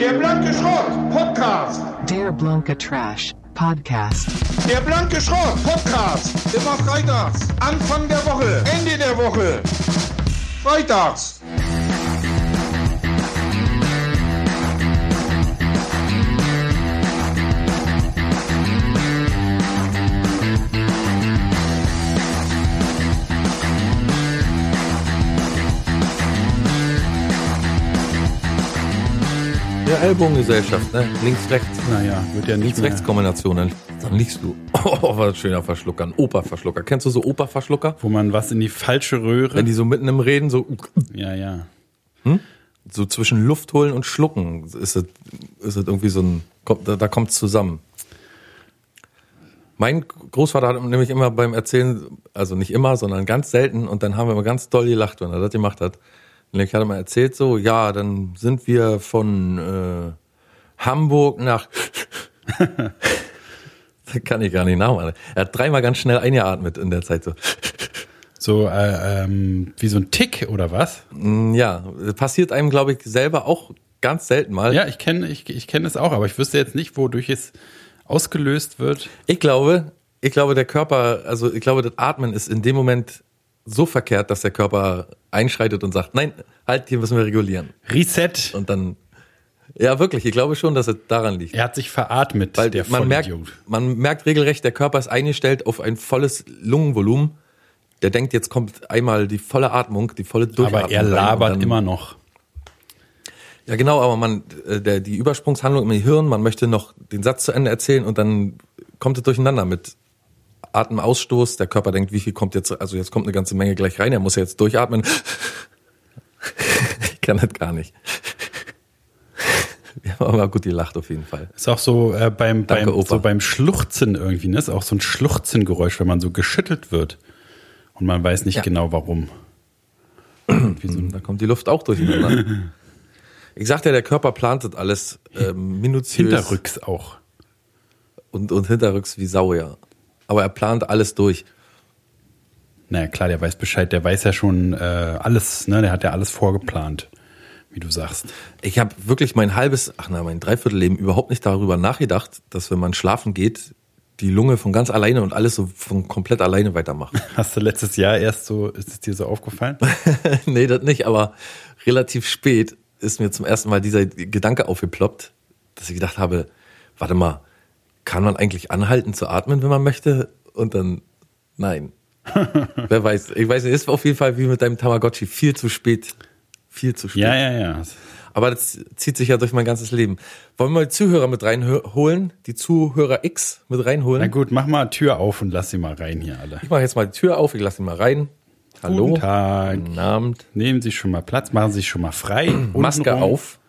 Der blanke Schrott Podcast. Der blanke Trash Podcast. Der blanke Schrott Podcast. Immer freitags. Anfang der Woche. Ende der Woche. Freitags. Ja, Ellbogengesellschaft, ne? Links-rechts. Naja, wird ja nicht. Links-rechts-Kombination. Dann, dann liegst du. Oh, was ein schöner Verschlucker. Ein Operverschlucker. Kennst du so Operverschlucker? Wo man was in die falsche Röhre. Wenn die so mitten im Reden so, ja, ja. so zwischen Luft holen und schlucken, ist es, ist es irgendwie so ein, kommt, da, da kommt's zusammen. Mein Großvater hat nämlich immer beim Erzählen, also nicht immer, sondern ganz selten, und dann haben wir immer ganz doll gelacht, wenn er das gemacht hat. Ich hatte mal erzählt so, ja, dann sind wir von äh, Hamburg nach Das kann ich gar nicht nachmachen. Er hat dreimal ganz schnell eingeatmet in der Zeit so. So äh, ähm, wie so ein Tick oder was? Ja, passiert einem, glaube ich, selber auch ganz selten mal. Ja, ich kenne ich, ich kenn es auch, aber ich wüsste jetzt nicht, wodurch es ausgelöst wird. Ich glaube, ich glaube, der Körper, also ich glaube, das Atmen ist in dem Moment so verkehrt, dass der Körper einschreitet und sagt, nein, halt, hier müssen wir regulieren. Reset. Und dann, ja wirklich, ich glaube schon, dass es daran liegt. Er hat sich veratmet, Weil der man merkt, man merkt regelrecht, der Körper ist eingestellt auf ein volles Lungenvolumen. Der denkt, jetzt kommt einmal die volle Atmung, die volle Durchatmung. Aber er labert dann- immer noch. Ja, genau, aber man, äh, der, die Übersprungshandlung im Gehirn, man möchte noch den Satz zu Ende erzählen und dann kommt es durcheinander mit Atemausstoß. Der Körper denkt, wie viel kommt jetzt, also jetzt kommt eine ganze Menge gleich rein, er muss ja jetzt durchatmen. ich kann das gar nicht. Haben aber gut gelacht auf jeden Fall. Ist auch so äh, beim, Danke, beim, Opa. so beim Schluchzen irgendwie, ne? Ist auch so ein Schluchzengeräusch, wenn man so geschüttelt wird. Und man weiß nicht Ja. genau warum. So Da kommt die Luft auch durcheinander. Ich sagte ja, der Körper plant das alles ähm, minutiös Hinterrücks auch. und, und hinterrücks wie Sau, ja. Aber er plant alles durch. Naja, klar, der weiß Bescheid, der weiß ja schon äh, alles, ne? Der hat ja alles vorgeplant, wie du sagst. Ich habe wirklich mein halbes, ach na, mein Dreiviertelleben überhaupt nicht darüber nachgedacht, dass wenn man schlafen geht, die Lunge von ganz alleine und alles so von komplett alleine weitermacht. Hast du letztes Jahr erst so, ist es dir so aufgefallen? nee, das nicht, aber relativ spät ist mir zum ersten Mal dieser Gedanke aufgeploppt, dass ich gedacht habe, warte mal, kann man eigentlich anhalten zu atmen, wenn man möchte? Und dann, nein. Wer weiß, ich weiß nicht, ist auf jeden Fall wie mit deinem Tamagotchi viel zu spät. Viel zu spät. ja, ja, ja. Aber das zieht sich ja durch mein ganzes Leben. Wollen wir mal die Zuhörer mit reinholen? Die Zuhörer X mit reinholen? Na gut, mach mal Tür auf und lass sie mal rein hier alle. Ich mache jetzt mal die Tür auf, ich lasse ihn mal rein. Hallo. Guten Tag. Guten Abend. Nehmen Sie schon mal Platz, machen Sie sich schon mal frei. Maske auf.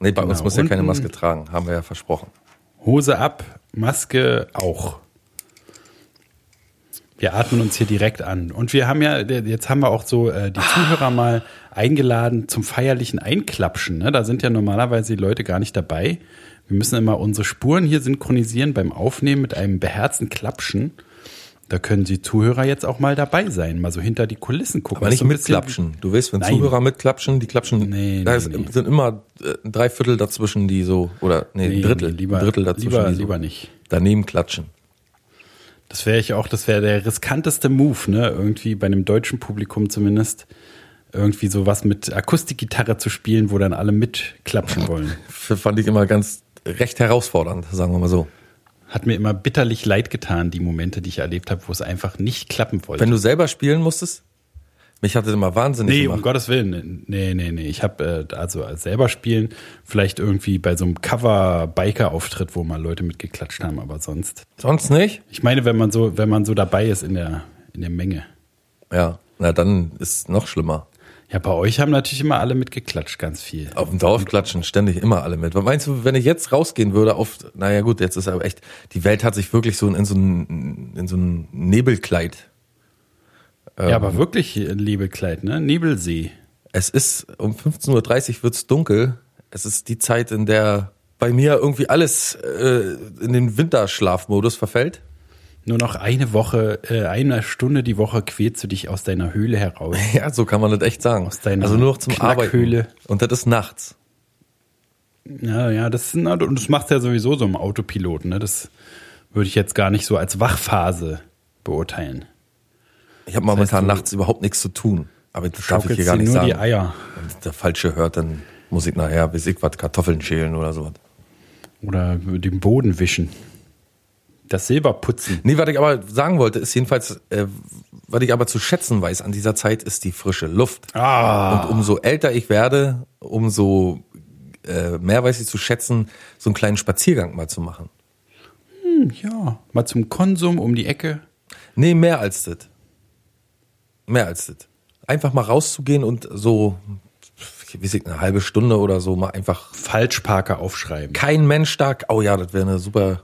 Nee, bei uns Genau, muss ja keine Maske tragen, haben wir ja versprochen. Hose ab, Maske auch. Wir atmen uns hier direkt an. Und wir haben ja, jetzt haben wir auch so äh, die Zuhörer mal eingeladen zum feierlichen Einklapschen. Ne? Da sind ja normalerweise die Leute gar nicht dabei. Wir müssen immer unsere Spuren hier synchronisieren beim Aufnehmen mit einem beherzten Klapschen. Da können Sie Zuhörer jetzt auch mal dabei sein, mal so hinter die Kulissen gucken. Aber nicht ist so ein mit bisschen- Klatschen. Du weißt, wenn Nein. Zuhörer mitklatschen, die klatschen, Nee, da nee, ist, nee. sind immer äh, ein Dreiviertel dazwischen, die so, oder nee, Nee, ein Drittel, lieber- ein Drittel dazwischen, lieber- die so lieber nicht. daneben klatschen. Das wäre ich auch, das wäre der riskanteste Move, ne? Irgendwie bei einem deutschen Publikum zumindest. Irgendwie sowas mit Akustikgitarre zu spielen, wo dann alle mitklatschen wollen. Fand ich immer ganz recht herausfordernd, sagen wir mal so. Hat mir immer bitterlich leid getan, die Momente, die ich erlebt habe, wo es einfach nicht klappen wollte. Wenn du selber spielen musstest, mich hat das immer wahnsinnig nee, um gemacht. Gottes Willen. Nee, nee, nee. Ich habe äh, also als selber spielen, vielleicht irgendwie bei so einem Cover-Biker-Auftritt, wo mal Leute mitgeklatscht haben, aber sonst. Sonst nicht? Ich meine, wenn man so, wenn man so dabei ist in der, in der Menge. Ja, na dann ist noch schlimmer. Ja, bei euch haben natürlich immer alle mitgeklatscht, ganz viel. Auf dem Dorf klatschen ständig immer alle mit. Was meinst du, wenn ich jetzt rausgehen würde auf, naja gut, jetzt ist aber echt, die Welt hat sich wirklich so in so ein, in so ein Nebelkleid. Ja, aber wirklich, liebe Kleid, ne? Nebelsee. Es ist um 15.30 Uhr wird's dunkel. Es ist die Zeit, in der bei mir irgendwie alles äh, in den Winterschlafmodus verfällt. Nur noch eine Woche, äh, eine Stunde die Woche quälst du dich aus deiner Höhle heraus. Ja, so kann man das echt sagen. Aus deiner also nur noch zum Knackhöhle. Arbeiten. Und das ist nachts. Ja, ja, das, na, und das macht ja sowieso so im Autopilot, ne? Das würde ich jetzt gar nicht so als Wachphase beurteilen. Ich habe momentan du- nachts überhaupt nichts zu tun. Aber das darf ich hier gar nicht nur sagen. die Eier. Wenn der Falsche hört, dann muss ich nachher, bis ich was Kartoffeln schälen oder sowas. Oder den Boden wischen. Das Silber putzen. Nee, was ich aber sagen wollte, ist jedenfalls, äh, was ich aber zu schätzen weiß an dieser Zeit, ist die frische Luft. Ah. Und umso älter ich werde, umso äh, mehr weiß ich zu schätzen, so einen kleinen Spaziergang mal zu machen. Ja, mal zum Konsum um die Ecke. Nee, mehr als das. Mehr als das. Einfach mal rauszugehen und so, ich weiß nicht, eine halbe Stunde oder so mal einfach Falschparker aufschreiben. kein Mensch da. Oh ja, das wäre eine super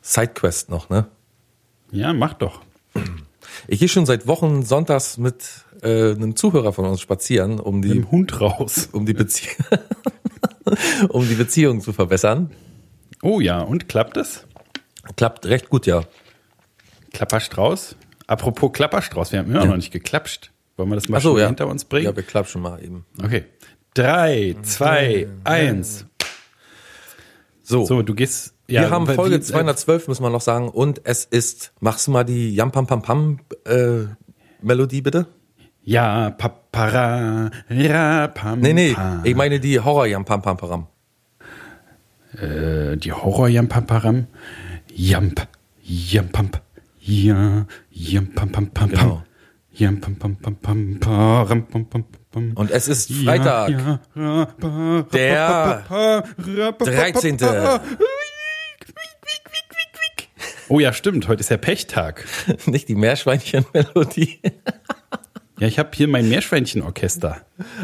Sidequest noch, ne? Ja, mach doch. Ich gehe schon seit Wochen sonntags mit äh, einem Zuhörer von uns spazieren, um die, Im Hund raus. um die Beziehung, um die Beziehung zu verbessern. Oh ja, und klappt es? Klappt recht gut, ja. Klapperstrauß? Apropos Klapperstrauß, wir haben immer noch nicht geklapscht. Wollen wir das mal so, ja. hinter uns bringen? Ja, wir klatschen mal eben. Okay. Drei, zwei, eins. So, So, du gehst. Ja, wir haben Folge äh, 212, muss man noch sagen. Und es ist, machst du mal die Jam Pam Pam Pam äh, Melodie bitte? Ja, papara, ja, pam, Nee, nee, pam. ich meine die Horror Jam Pam Pam Pam. Äh, die Horror Jampamparam. Jamp, Jampamp, ja, Jampam pam pam Genau. pam. Pam pam pam param pam pam pam. Und es ist Freitag, Ja, ja, Der pa, pa, pa, pa, 13. Oh ja, stimmt, heute ist ja Pechtag. Nicht die Meerschweinchen-Melodie. Ja, ich habe hier mein Meerschweinchenorchester.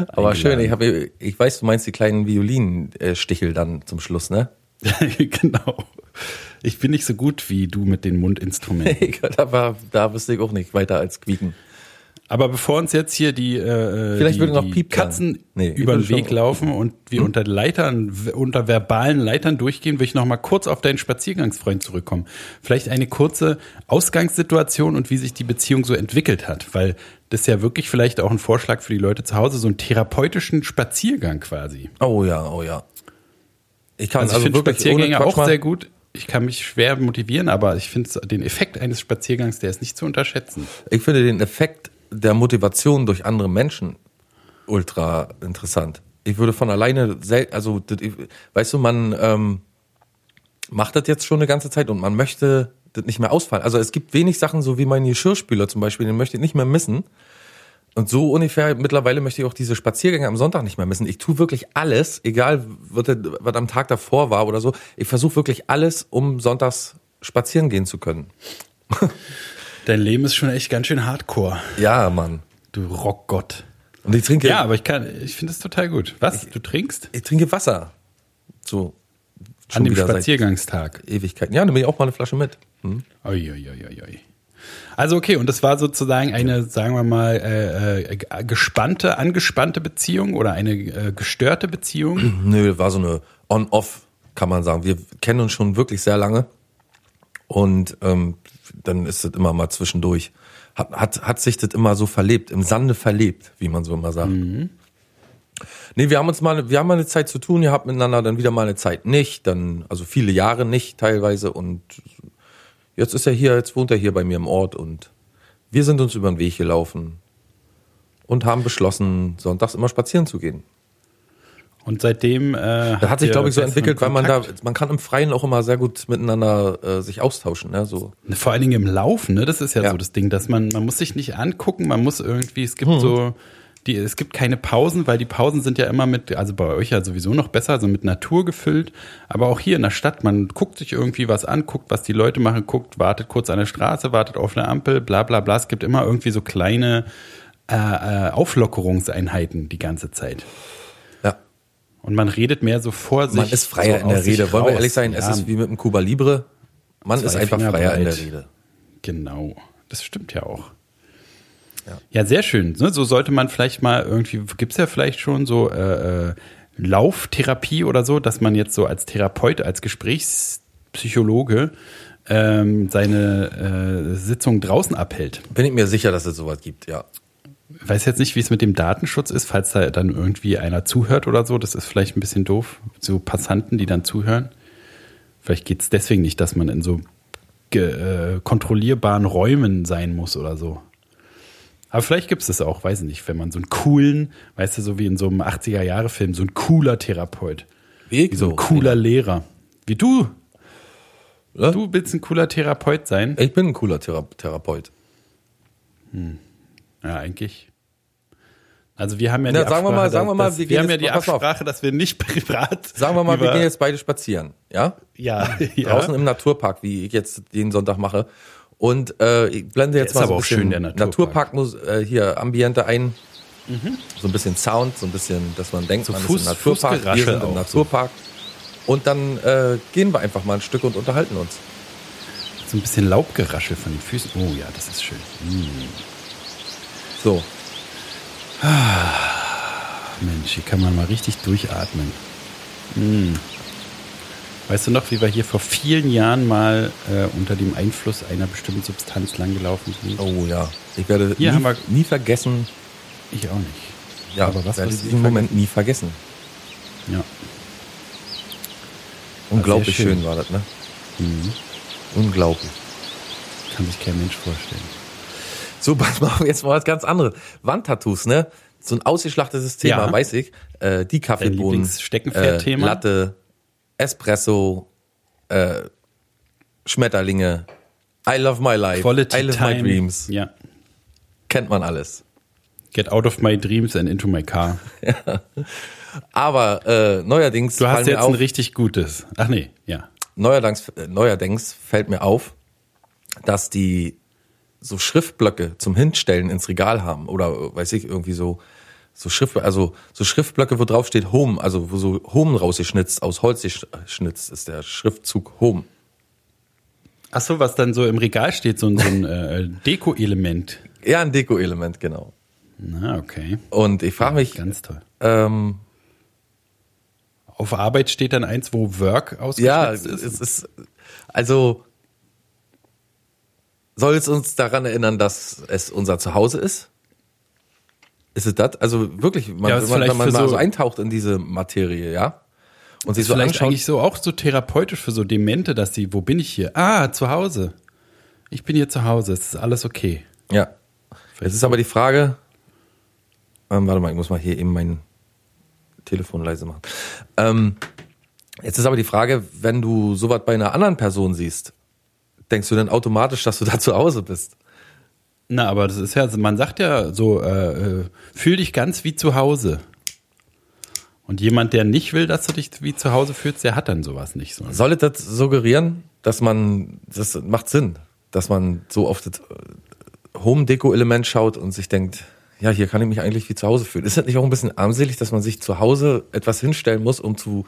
Aber schön, ich, hab, ich weiß, du meinst die kleinen Violinstichel dann zum Schluss, ne? genau. Ich bin nicht so gut wie du mit den Mundinstrumenten. da, war, da wüsste ich auch nicht weiter als quieken. Aber bevor uns jetzt hier die, äh, Vielleicht die, noch die. Katzen Nee, über den Weg laufen und wir unter Leitern, unter verbalen Leitern durchgehen, will ich noch mal kurz auf deinen Spaziergangsfreund zurückkommen. Vielleicht eine kurze Ausgangssituation und wie sich die Beziehung so entwickelt hat, weil das ist ja wirklich vielleicht auch ein Vorschlag für die Leute zu Hause, so einen therapeutischen Spaziergang quasi. Oh ja, oh ja. Ich kann Also, also, ich finde Spaziergänge auch mal- sehr gut. Ich kann mich schwer motivieren, aber ich finde den Effekt eines Spaziergangs, der ist nicht zu unterschätzen. Ich finde den Effekt der Motivation durch andere Menschen ultra interessant. Ich würde von alleine, also, weißt du, man ähm, macht das jetzt schon eine ganze Zeit und man möchte das nicht mehr ausfallen. Also es gibt wenig Sachen, so wie mein Geschirrspüler zum Beispiel, den möchte ich nicht mehr missen. Und so ungefähr mittlerweile möchte ich auch diese Spaziergänge am Sonntag nicht mehr missen. Ich tue wirklich alles, egal was am Tag davor war oder so. Ich versuche wirklich alles, um sonntags spazieren gehen zu können. Dein Leben ist schon echt ganz schön hardcore, Ja, Mann. du Rockgott. Und ich trinke, Ja, aber ich kann, ich finde es total gut. Was? Du trinkst? ich trinke Wasser. So. An dem Spaziergangstag. Ewigkeiten. Ja, nehme ich auch mal eine Flasche mit. Hm? Oi, oi, oi, oi. Also okay, und das war sozusagen eine, sagen wir mal, äh, äh, gespannte, angespannte Beziehung oder eine äh, gestörte Beziehung. Nö, war so eine On-Off, kann man sagen. Wir kennen uns schon wirklich sehr lange. Und ähm, dann ist es immer mal zwischendurch. Hat, hat, hat sich das immer so verlebt, im Sande verlebt, wie man so immer sagt. Nee, wir haben uns mal, wir haben mal eine Zeit zu tun gehabt miteinander, dann wieder mal eine Zeit nicht, dann, also viele Jahre nicht teilweise und jetzt ist er hier, jetzt wohnt er hier bei mir im Ort und wir sind uns über den Weg gelaufen und haben beschlossen, sonntags immer spazieren zu gehen. Und seitdem. Äh, Das hat sich, glaube ich, so entwickelt, weil man da, man kann im Freien auch immer sehr gut miteinander äh, sich austauschen, ne? So. Vor allen Dingen im Laufen, ne? Das ist ja, Ja. so das Ding, dass man, man muss sich nicht angucken, man muss irgendwie, es Hm. gibt so, die, es gibt keine Pausen, weil die Pausen sind ja immer mit, also bei euch ja sowieso noch besser, also mit Natur gefüllt. Aber auch hier in der Stadt, man guckt sich irgendwie was an, guckt, was die Leute machen, guckt, wartet kurz an der Straße, wartet auf eine Ampel, bla bla bla. Es gibt immer irgendwie so kleine äh, äh, Auflockerungseinheiten die ganze Zeit. Und man redet mehr so vor sich. Man ist freier so in der Rede. Wollen wir ehrlich sein, es Ja, ist wie mit dem Cuba Libre. Man Zwei ist einfach Finger freier in der breit. Rede. Genau, das stimmt ja auch. Ja. Ja, sehr schön. ne? So sollte man vielleicht mal irgendwie, gibt's ja vielleicht schon so äh, äh, Lauftherapie oder so, dass man jetzt so als Therapeut, als Gesprächspsychologe ähm, seine äh, Sitzung draußen abhält. Bin ich mir sicher, dass es sowas gibt, ja. Ich weiß jetzt nicht, wie es mit dem Datenschutz ist, falls da dann irgendwie einer zuhört oder so. Das ist vielleicht ein bisschen doof. So Passanten, die dann zuhören. Vielleicht geht es deswegen nicht, dass man in so äh, kontrollierbaren Räumen sein muss oder so. Aber vielleicht gibt es das auch, weiß ich nicht, wenn man so einen coolen, weißt du, so wie in so einem 80er-Jahre-Film, so ein cooler Therapeut, Wie wie so ein cooler Lehrer. Wie du. Ja? Du willst ein cooler Therapeut sein? Ich bin ein cooler Thera Therapeut. Ja, eigentlich. Also wir haben ja Na, die sagen wir mal- Absprache, sagen wir mal, dass, wir wir haben ja die mal auf. Absprache, dass wir nicht privat. Sagen wir mal, wir gehen jetzt beide spazieren, ja? ja, ja. Draußen im Naturpark, wie ich jetzt jeden Sonntag mache. Und äh, ich blende jetzt ist mal so ein bisschen schön, der Naturpark. Naturpark äh, hier Ambiente ein. So ein bisschen Sound, so ein bisschen, dass man denkt, So man Fuß- ist im Naturpark, wir sind im Naturpark. Und dann äh, gehen wir einfach mal ein Stück und unterhalten uns. So ein bisschen Laubgeraschel von den Füßen. Oh ja, das ist schön. So, Mensch, hier kann man mal richtig durchatmen. Hm. Weißt du noch, wie wir hier vor vielen Jahren mal äh, unter dem Einfluss einer bestimmten Substanz langgelaufen sind? oh ja. Ich werde nie, wir- nie vergessen, Ich auch nicht. ja, Aber was werde du diesen Moment nie vergessen. Ja. Unglaublich schön. schön. war das, ne? Mhm. Unglaublich. Kann sich kein Mensch vorstellen. So, pass mal jetzt mal was ganz anderes. Wandtattoos, ne? So ein ausgeschlachtetes Thema, Ja. weiß ich. Äh, die Kaffeebohnen, äh, Latte, Espresso, äh, Schmetterlinge, I love my life, Quality I live time. my dreams. Ja. Kennt man alles. Get out of my dreams and into my car. Aber äh, neuerdings Du hast jetzt auf, ein richtig gutes. Ach nee, ja. neuerdings, äh, neuerdings fällt mir auf, dass die so Schriftblöcke zum Hinstellen ins Regal haben oder weiß ich irgendwie so so Schrift also so Schriftblöcke, wo drauf steht Home, also wo so Home rausgeschnitzt aus Holz geschnitzt ist der Schriftzug Home. Ach so, was dann so im Regal steht, so ein, so ein äh, Deko-Element. Ja, ein Deko-Element, genau. Na, okay. Und ich frage mich, Ganz toll. ähm, Auf Arbeit steht dann eins, wo Work ja, ausgeschnitzt es ist. ist also soll es uns daran erinnern, dass es unser Zuhause ist? Ist es das? Also wirklich, man, Ja, man, vielleicht wenn man mal so- so eintaucht in diese Materie, ja? Und sich Ist so vielleicht anschaut, eigentlich so auch so therapeutisch für so Demente, dass die, wo bin ich hier? Ah, zu Hause. Ich bin hier zu Hause, es ist alles okay. ja. Jetzt ist aber die Frage, ähm, warte mal, ich muss mal hier eben mein Telefon leise machen. Ähm, jetzt ist aber die Frage, wenn du sowas bei einer anderen Person siehst, denkst du dann automatisch, dass du da zu Hause bist? Na, aber das ist ja, man sagt ja so, äh, äh, fühl dich ganz wie zu Hause. Und jemand, der nicht will, dass du dich wie zu Hause fühlst, der hat dann sowas nicht so. Soll es das suggerieren, dass man, das macht Sinn, dass man so auf das äh, Home-Deko-Element schaut und sich denkt, ja, hier kann ich mich eigentlich wie zu Hause fühlen. Ist das nicht auch ein bisschen armselig, dass man sich zu Hause etwas hinstellen muss, um zu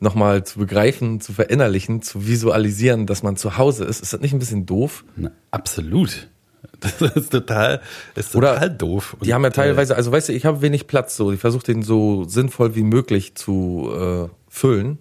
nochmal zu begreifen, zu verinnerlichen, zu visualisieren, dass man zu Hause ist? Ist das nicht ein bisschen doof? Na, absolut. Das ist total, ist Oder total doof. Die haben ja Und, teilweise, also weißt du, ich habe wenig Platz, so, ich versuche den so sinnvoll wie möglich zu äh, füllen.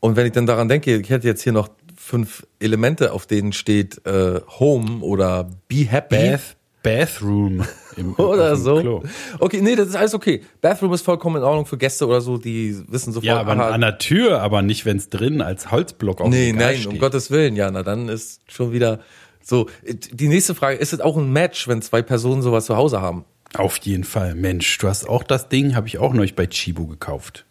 Und wenn ich dann daran denke, ich hätte jetzt hier noch fünf Elemente, auf denen steht äh, Home oder Be Happy Äh, Bath, Bathroom im, oder so. Klo. Okay, nee, das ist alles okay. Bathroom ist vollkommen in Ordnung für Gäste oder so, die wissen sofort. Ja, aber aha, an der Tür, aber nicht, wenn es drin als Holzblock auf Nee, nein, steht. um Gottes Willen, ja, na dann ist schon wieder so. Die nächste Frage, ist es auch ein Match, wenn zwei Personen sowas zu Hause haben? Auf jeden Fall. Mensch, du hast auch das Ding, habe ich auch neulich bei Chibo gekauft.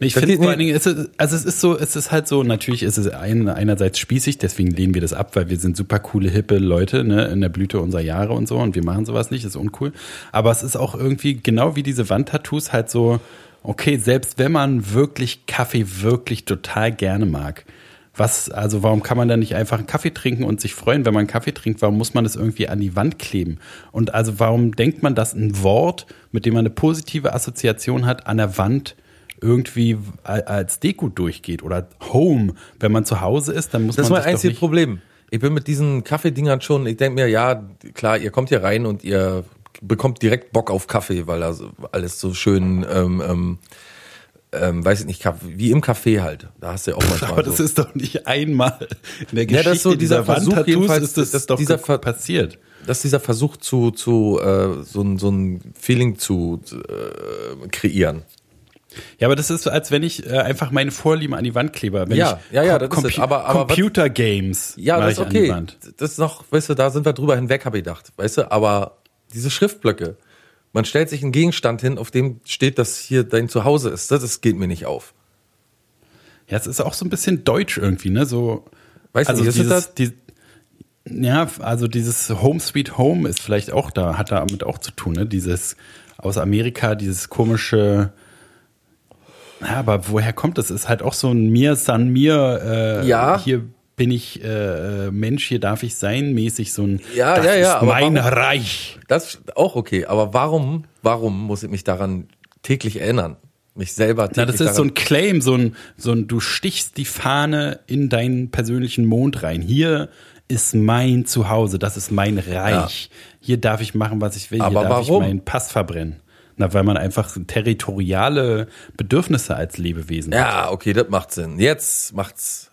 Nee, Ich finde vor allen Dingen, es ist, also es ist so, es ist halt so, natürlich ist es ein, einerseits spießig, deswegen lehnen wir das ab, weil wir sind super coole, hippe Leute, ne, in der Blüte unserer Jahre und so und wir machen sowas nicht, ist uncool. Aber es ist auch irgendwie, genau wie diese Wandtattoos, halt so, okay, selbst wenn man wirklich Kaffee wirklich total gerne mag, was, also warum kann man dann nicht einfach einen Kaffee trinken und sich freuen, wenn man einen Kaffee trinkt? Warum muss man das irgendwie an die Wand kleben? Und also warum denkt man, dass ein Wort, mit dem man eine positive Assoziation hat, an der Wand irgendwie als Deko durchgeht oder Home, wenn man zu Hause ist, dann muss Das ist man mein sich doch einziges nicht Problem. Ich bin mit diesen Kaffeedingern schon, ich denke mir, ja, klar, ihr kommt hier rein und ihr bekommt direkt Bock auf Kaffee, weil da alles so schön, ähm, ähm, ähm, weiß ich nicht, wie im Café halt. Da hast du ja auch manchmal Aber das so. ist doch nicht einmal in der Ja, Geschichte das ist so dieser dieser Versuch Wandtattoos jedenfalls, ist das, dass doch dieser Ver- passiert. das ist dieser Versuch zu, zu äh, so, ein, so ein Feeling zu äh, kreieren. Ja, aber das ist so, als wenn ich äh, einfach meine Vorlieben an die Wand klebe. Wenn Ja, ich ja, ja, Com- das ist es. Aber- aber Computer Games. Ja, das ist ich an die okay. Das ist noch, weißt du, da sind wir drüber hinweg, habe ich gedacht. Weißt du, aber diese Schriftblöcke, man stellt sich einen Gegenstand hin, auf dem steht, dass hier dein Zuhause ist. Das, das geht mir nicht auf. Ja, es ist auch so ein bisschen deutsch irgendwie, ne? So, Weißt du, also ist dieses, das? Die, ja, also dieses Home Sweet Home ist vielleicht auch da, hat damit auch zu tun, ne? Dieses aus Amerika, dieses komische. Ja, aber woher kommt das? Ist halt auch so ein Mir San Mir. Äh, Ja. Hier bin ich äh, Mensch, hier darf ich sein, mäßig so ein. Ja, das ja, ja, Ist mein warum- Reich. Das ist auch okay. Aber warum, warum muss ich mich daran täglich erinnern? Mich selber täglich Na, das ist so ein Claim, so ein, so ein, du stichst die Fahne in deinen persönlichen Mond rein. Hier ist mein Zuhause, das ist mein Reich. Hier darf ich machen, was ich will. Hier Aber darf warum? ich meinen Pass verbrennen. Na, weil man einfach territoriale Bedürfnisse als Lebewesen hat. Ja, okay, das macht Sinn. Jetzt macht's.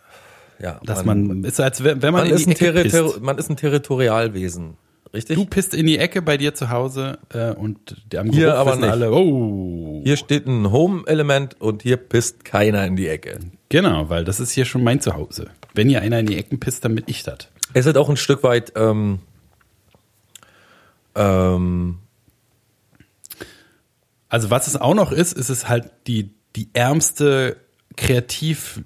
Ja, Dass man, ist als wenn man, man, in ist die ein Ecke pisst. man ist ein Territorialwesen. Richtig? Du pisst in die Ecke bei dir zu Hause äh, und die- am Hier Geruch aber wissen nicht. alle, oh. Hier steht ein Home-Element und hier pisst keiner in die Ecke. Genau, weil das ist hier schon mein Zuhause. Wenn hier einer in die Ecken pisst, dann bin ich das. Es ist auch ein Stück weit ähm, ähm, Also was es auch noch ist, ist es halt die, die ärmste, kreativ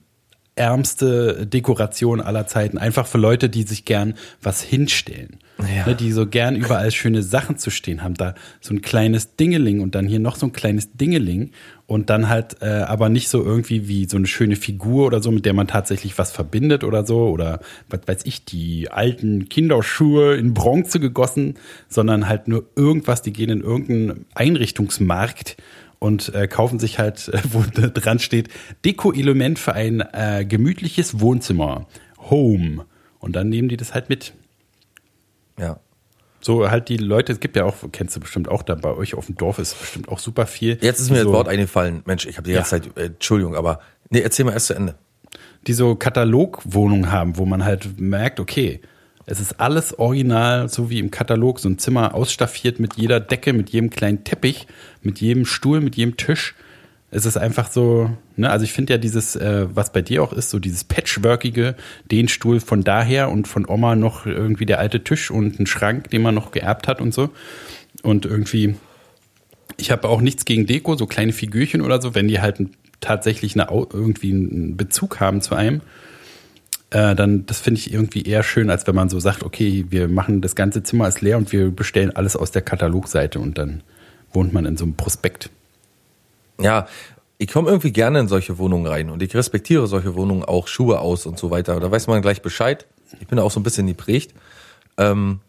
ärmste Dekoration aller Zeiten. Einfach für Leute, die sich gern was hinstellen. Ja. Ne, die so gern überall schöne Sachen zu stehen haben. Da so ein kleines Dingeling und dann hier noch so ein kleines Dingeling und dann halt äh, aber nicht so irgendwie wie so eine schöne Figur oder so, mit der man tatsächlich was verbindet oder so oder was weiß ich, die alten Kinderschuhe in Bronze gegossen, sondern halt nur irgendwas, die gehen in irgendeinen Einrichtungsmarkt und äh, kaufen sich halt, äh, wo dran steht, Deko-Element für ein äh, gemütliches Wohnzimmer. Home. Und dann nehmen die das halt mit. ja. So halt die Leute, es gibt ja auch, kennst du bestimmt auch da bei euch auf dem Dorf ist bestimmt auch super viel. Jetzt ist mir so, das Wort eingefallen. Mensch, ich habe die ganze Ja. Zeit, äh, Entschuldigung, aber nee, erzähl mal erst zu Ende. die so Katalogwohnungen haben, wo man halt merkt, okay, es ist alles original, so wie im Katalog, so ein Zimmer ausstaffiert mit jeder Decke, mit jedem kleinen Teppich, mit jedem Stuhl, mit jedem Tisch. Es ist einfach so, ne, also ich finde ja dieses, äh, was bei dir auch ist, so dieses Patchworkige, den Stuhl von daher und von Oma noch irgendwie der alte Tisch und ein Schrank, den man noch geerbt hat und so. Und irgendwie, ich habe auch nichts gegen Deko, so kleine Figürchen oder so, wenn die halt tatsächlich eine, irgendwie einen Bezug haben zu einem, äh, dann das finde ich irgendwie eher schön, als wenn man so sagt, okay, wir machen das ganze Zimmer ist leer und wir bestellen alles aus der Katalogseite und dann wohnt man in so einem Prospekt. Ja, ich komme irgendwie gerne in solche Wohnungen rein und ich respektiere solche Wohnungen auch, Schuhe aus und so weiter. Da weiß man gleich Bescheid. Ich bin da auch so ein bisschen geprägt. Ähm,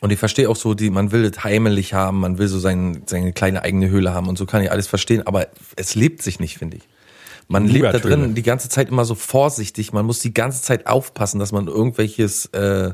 und ich verstehe auch so, die, man will es heimelig haben, man will so sein, seine kleine eigene Höhle haben und so kann ich alles verstehen, aber es lebt sich nicht, finde ich. Man lebt da drin die ganze Zeit immer so vorsichtig, man muss die ganze Zeit aufpassen, dass man irgendwelches, äh,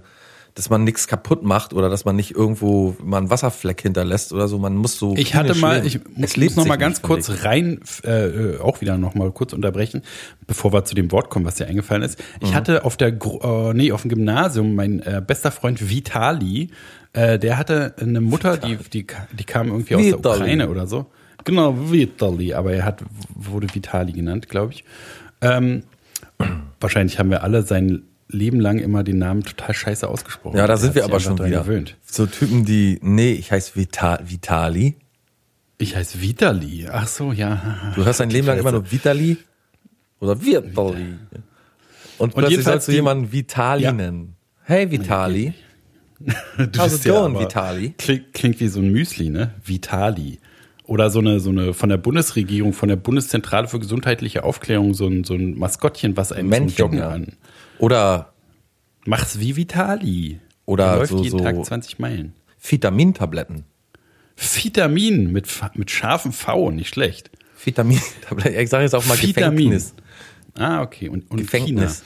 dass man nichts kaputt macht oder dass man nicht irgendwo mal einen Wasserfleck hinterlässt oder so. Man muss so. Ich hatte mal, ich muss, muss noch mal ganz kurz rein, äh, auch wieder noch mal kurz unterbrechen, bevor wir zu dem Wort kommen, was dir eingefallen ist. Mhm. Ich hatte auf der, äh, nee, auf dem Gymnasium, mein äh, bester Freund Vitali, äh, der hatte eine Mutter, die, die, die kam irgendwie aus der Vitali. Ukraine oder so. Genau, Vitali, aber er hat, wurde Vitali genannt, glaube ich. Ähm, wahrscheinlich haben wir alle sein Leben lang immer den Namen total scheiße ausgesprochen. Ja, da sind wir aber schon wieder. gewöhnt. So Typen, die, nee, ich heiße Vita, Vitali. Ich heiße Vitali. Ach so, ja. Du hast dein Leben lang immer nur Vitali oder Vitali. Und plötzlich jedenfalls sollst du jemanden Vitali Ja. nennen. Hey Vitali. Du How's bist aber- Vitali? Klingt, klingt wie so ein Müsli, ne? Vitali. Oder so eine, so eine von der Bundesregierung, von der Bundeszentrale für gesundheitliche Aufklärung, so ein, so ein Maskottchen, was einem zum Männchen, Joggen ja. an. Oder Mach's wie Vitali. Oder Der läuft so- jeden so- Tag 20 Meilen. Vitamintabletten. Vitamin mit, mit scharfem V, nicht schlecht. Vitamintabletten. Ich sage jetzt auch mal Vitamin. Gefängnis. Ah, okay. Und, und Gefängnis.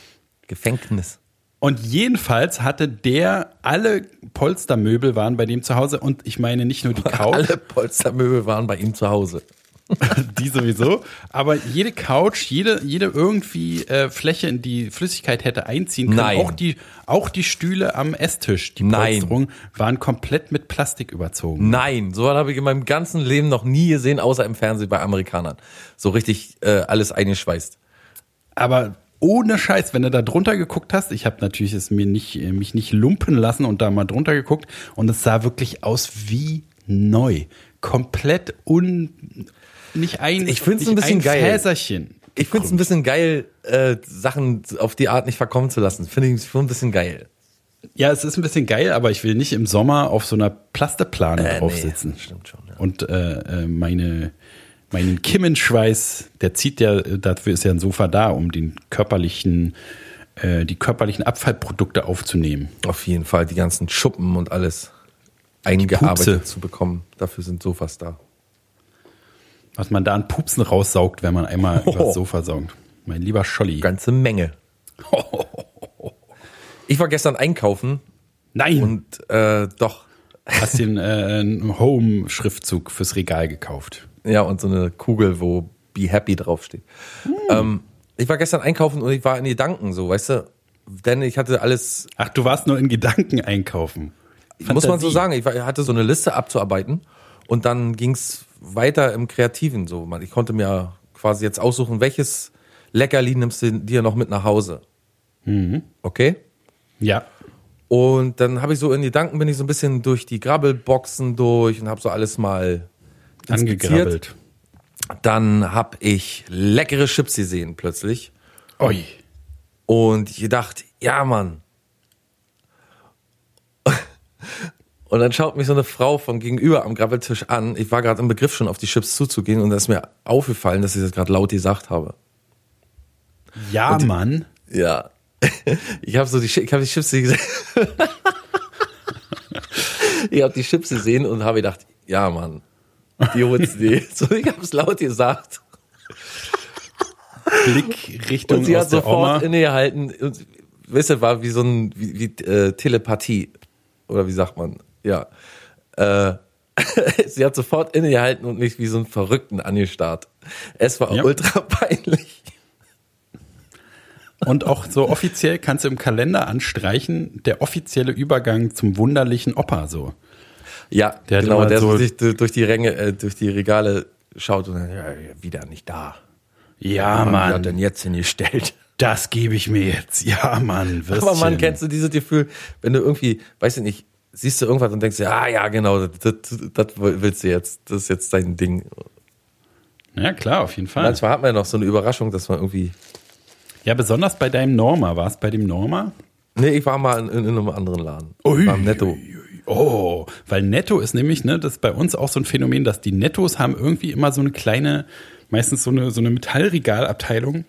Gefängnis. Und jedenfalls hatte der, alle Polstermöbel waren bei dem zu Hause und ich meine nicht nur die Couch. Alle Polstermöbel waren bei ihm zu Hause. die sowieso. Aber jede Couch, jede, jede irgendwie äh, Fläche, in die Flüssigkeit hätte einziehen können, Nein. auch die, auch die Stühle am Esstisch, die Nein. Polsterung, waren komplett mit Plastik überzogen. Nein, so habe ich in meinem ganzen Leben noch nie gesehen, außer im Fernsehen bei Amerikanern. So richtig äh, alles eingeschweißt. Aber ohne Scheiß, wenn du da drunter geguckt hast, ich habe natürlich es mir nicht, äh, mich nicht lumpen lassen und da mal drunter geguckt und es sah wirklich aus wie neu. Komplett un, nicht ein, Ich find's ein bisschen geil. Fäserchen. Ich finde es ein bisschen geil, äh, Sachen auf die Art nicht verkommen zu lassen. Finde ich schon ein bisschen geil. Ja, es ist ein bisschen geil, aber ich will nicht im Sommer auf so einer Plasteplane Äh, drauf nee, stimmt schon, ja. Und äh, äh, meine, meinen Kimmenschweiß, der zieht ja, dafür ist ja ein Sofa da, um den körperlichen, äh, die körperlichen Abfallprodukte aufzunehmen. Auf jeden Fall die ganzen Schuppen und alles eingearbeitet zu bekommen. Dafür sind Sofas da. Was man da an Pupsen raussaugt, wenn man einmal Oh. über das Sofa saugt. Mein lieber Scholli. Ganze Menge. Ich war gestern einkaufen Nein! und äh, doch. hast den äh, einen Home-Schriftzug fürs Regal gekauft. Ja, und so eine Kugel, wo Be Happy draufsteht. Ähm, ich war gestern einkaufen und ich war in Gedanken so, weißt du? Denn ich hatte alles, Ach, du warst nur in Gedanken einkaufen. muss man so Fantasie. sagen, ich war- hatte so eine Liste abzuarbeiten und dann ging's weiter im Kreativen so. Ich konnte mir quasi jetzt aussuchen, welches Leckerli nimmst du dir noch mit nach Hause. Okay? Ja. Und dann habe ich so in Gedanken, bin ich so ein bisschen durch die Grabbelboxen durch und habe so alles mal. Angegrabbelt. Dann habe ich leckere Chips gesehen plötzlich. Oi. Und ich gedacht, ja, Mann. Und dann schaut mich so eine Frau von gegenüber am Grabbeltisch an. Ich war gerade im Begriff, schon auf die Chips zuzugehen und da ist mir aufgefallen, dass ich das gerade laut gesagt habe. Ja, Mann. Ja. Ich habe so die, ich hab die Chips gesehen. ich habe die Chips gesehen und habe gedacht, ja, Mann. Die holst du dir. So, ich habe es laut gesagt. Blick Richtung Und sie hat sofort innegehalten. Und, weißt du, war wie so ein, wie, wie äh, Telepathie. Oder wie sagt man? Ja. Äh, sie hat sofort innegehalten und mich wie so einen Verrückten angestarrt. Es war Ja. ultra peinlich. Und auch so offiziell kannst du im Kalender anstreichen, der offizielle Übergang zum wunderlichen Opa so. Ja, Der genau, der so- sich du- durch die Ränge, äh, durch die Regale schaut und dann, ja, ja, wieder nicht da. Ja, Wie hat Mann, denn jetzt hingestellt? das gebe ich mir jetzt. Ja, Mann, Würstchen. Aber man kennst du dieses Gefühl, wenn du irgendwie, weiß ich nicht, siehst du irgendwas und denkst dir, ah ja, genau, das, das, willst du jetzt, das ist jetzt dein Ding. Ja, klar, auf jeden Fall. Manchmal hat man ja noch so eine Überraschung, dass man irgendwie, Ja, besonders bei deinem Norma. War es bei dem Norma? nee, ich war mal in, in einem anderen Laden. Ich war im Netto. Oh, weil Netto ist nämlich, ne, das ist bei uns auch so ein Phänomen, dass die Nettos haben irgendwie immer so eine kleine, meistens so eine, so eine Metallregalabteilung,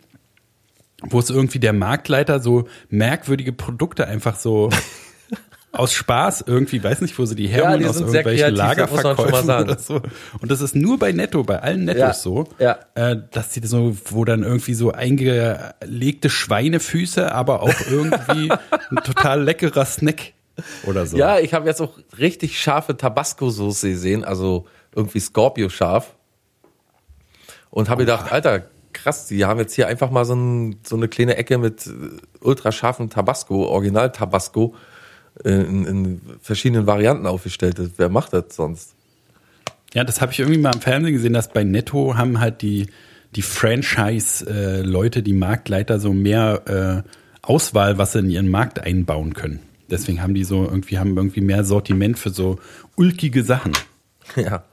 wo es irgendwie der Marktleiter so merkwürdige Produkte einfach so aus Spaß irgendwie, weiß nicht, wo sie die herholen, die aus irgendwelchen kreativ, Lagerverkäufen sagen. oder so. Und das ist nur bei Netto, bei allen Nettos Ja, so, ja. äh, dass die so, wo dann irgendwie so eingelegte Schweinefüße, aber auch irgendwie ein total leckerer Snack oder so. Ja, ich habe jetzt auch richtig scharfe Tabasco-Soße gesehen, also irgendwie Scorpio-scharf. Und habe gedacht, Alter, krass, die haben jetzt hier einfach mal so, ein, so eine kleine Ecke mit äh, ultrascharfem Tabasco, Original Tabasco, äh, in, in verschiedenen Varianten aufgestellt. Das- Wer macht das sonst? Ja, das habe ich irgendwie mal im Fernsehen gesehen, dass bei Netto haben halt die, die Franchise-Leute, die Marktleiter so mehr äh, Auswahl, was sie in ihren Markt einbauen können. Deswegen haben die so irgendwie, haben irgendwie mehr Sortiment für so ulkige Sachen. Ja,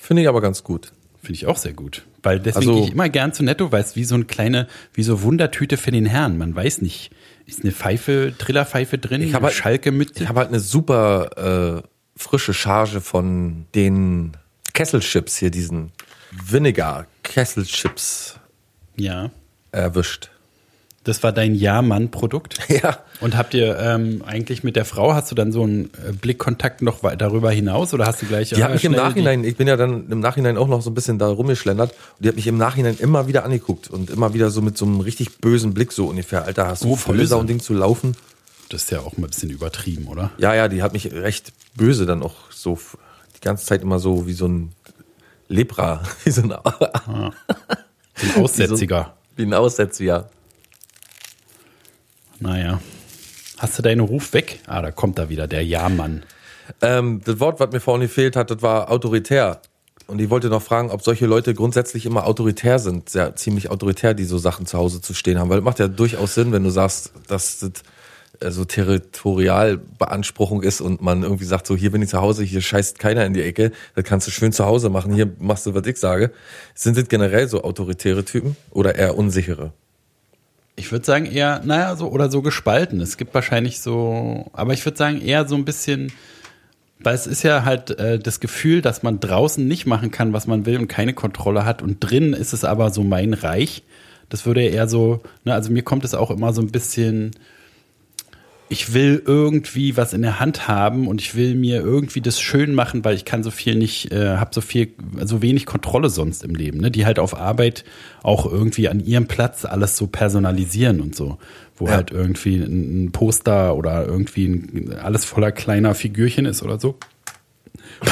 finde ich aber ganz gut. Finde ich auch sehr gut. Weil deswegen Also- gehe ich immer gern zu Netto, weil es wie so eine kleine, wie so Wundertüte für den Herrn. Man weiß nicht, ist eine Pfeife, Trillerpfeife drin, Ich habe halt, Schalke mit. ich hab halt eine super äh, frische Charge von den Kesselchips hier, diesen Vinegar Kesselchips Ja. erwischt. Das war dein Ja-Mann-Produkt? Ja. Und habt ihr ähm, eigentlich mit der Frau, hast du dann so einen äh, Blickkontakt noch darüber hinaus oder hast du gleich Die hat äh, mich im Nachhinein, ich bin ja dann im Nachhinein auch noch so ein bisschen da rumgeschlendert und die hat mich im Nachhinein immer wieder angeguckt und immer wieder so mit so einem richtig bösen Blick so ungefähr, Alter, hast du Oh, böse. Sau ein Ding zu laufen? Das ist ja auch mal ein bisschen übertrieben, oder? Ja, ja, die hat mich recht böse dann auch so die ganze Zeit immer so wie so ein Lepra, wie so ein, So ein Aussätziger. wie ein Aussätziger. Naja. Hast du deinen Ruf weg? Ah, da kommt er wieder, der Ja-Mann. Ähm, das Wort, was mir vorhin gefehlt hat, das war autoritär. Und ich wollte noch fragen, ob solche Leute grundsätzlich immer autoritär sind, sehr ziemlich autoritär, die so Sachen zu Hause zu stehen haben. Weil das macht ja durchaus Sinn, wenn du sagst, dass das äh, so Territorialbeanspruchung ist und man irgendwie sagt, so hier bin ich zu Hause, hier scheißt keiner in die Ecke, das kannst du schön zu Hause machen, hier machst du, was ich sage. Sind das generell so autoritäre Typen oder eher unsichere? Ich würde sagen eher, naja, so oder so gespalten. Es gibt wahrscheinlich so, aber ich würde sagen eher so ein bisschen, weil es ist ja halt äh, das Gefühl, dass man draußen nicht machen kann, was man will und keine Kontrolle hat und drin ist es aber so mein Reich. Das würde eher so, ne, also mir kommt es auch immer so ein bisschen, ich will irgendwie was in der Hand haben und ich will mir irgendwie das schön machen, weil ich kann so viel nicht, äh, habe so viel, so wenig Kontrolle sonst im Leben, ne? Die halt auf Arbeit auch irgendwie an ihrem Platz alles so personalisieren und so, wo Ja. halt irgendwie ein, Poster oder irgendwie ein, alles voller kleiner Figürchen ist oder so.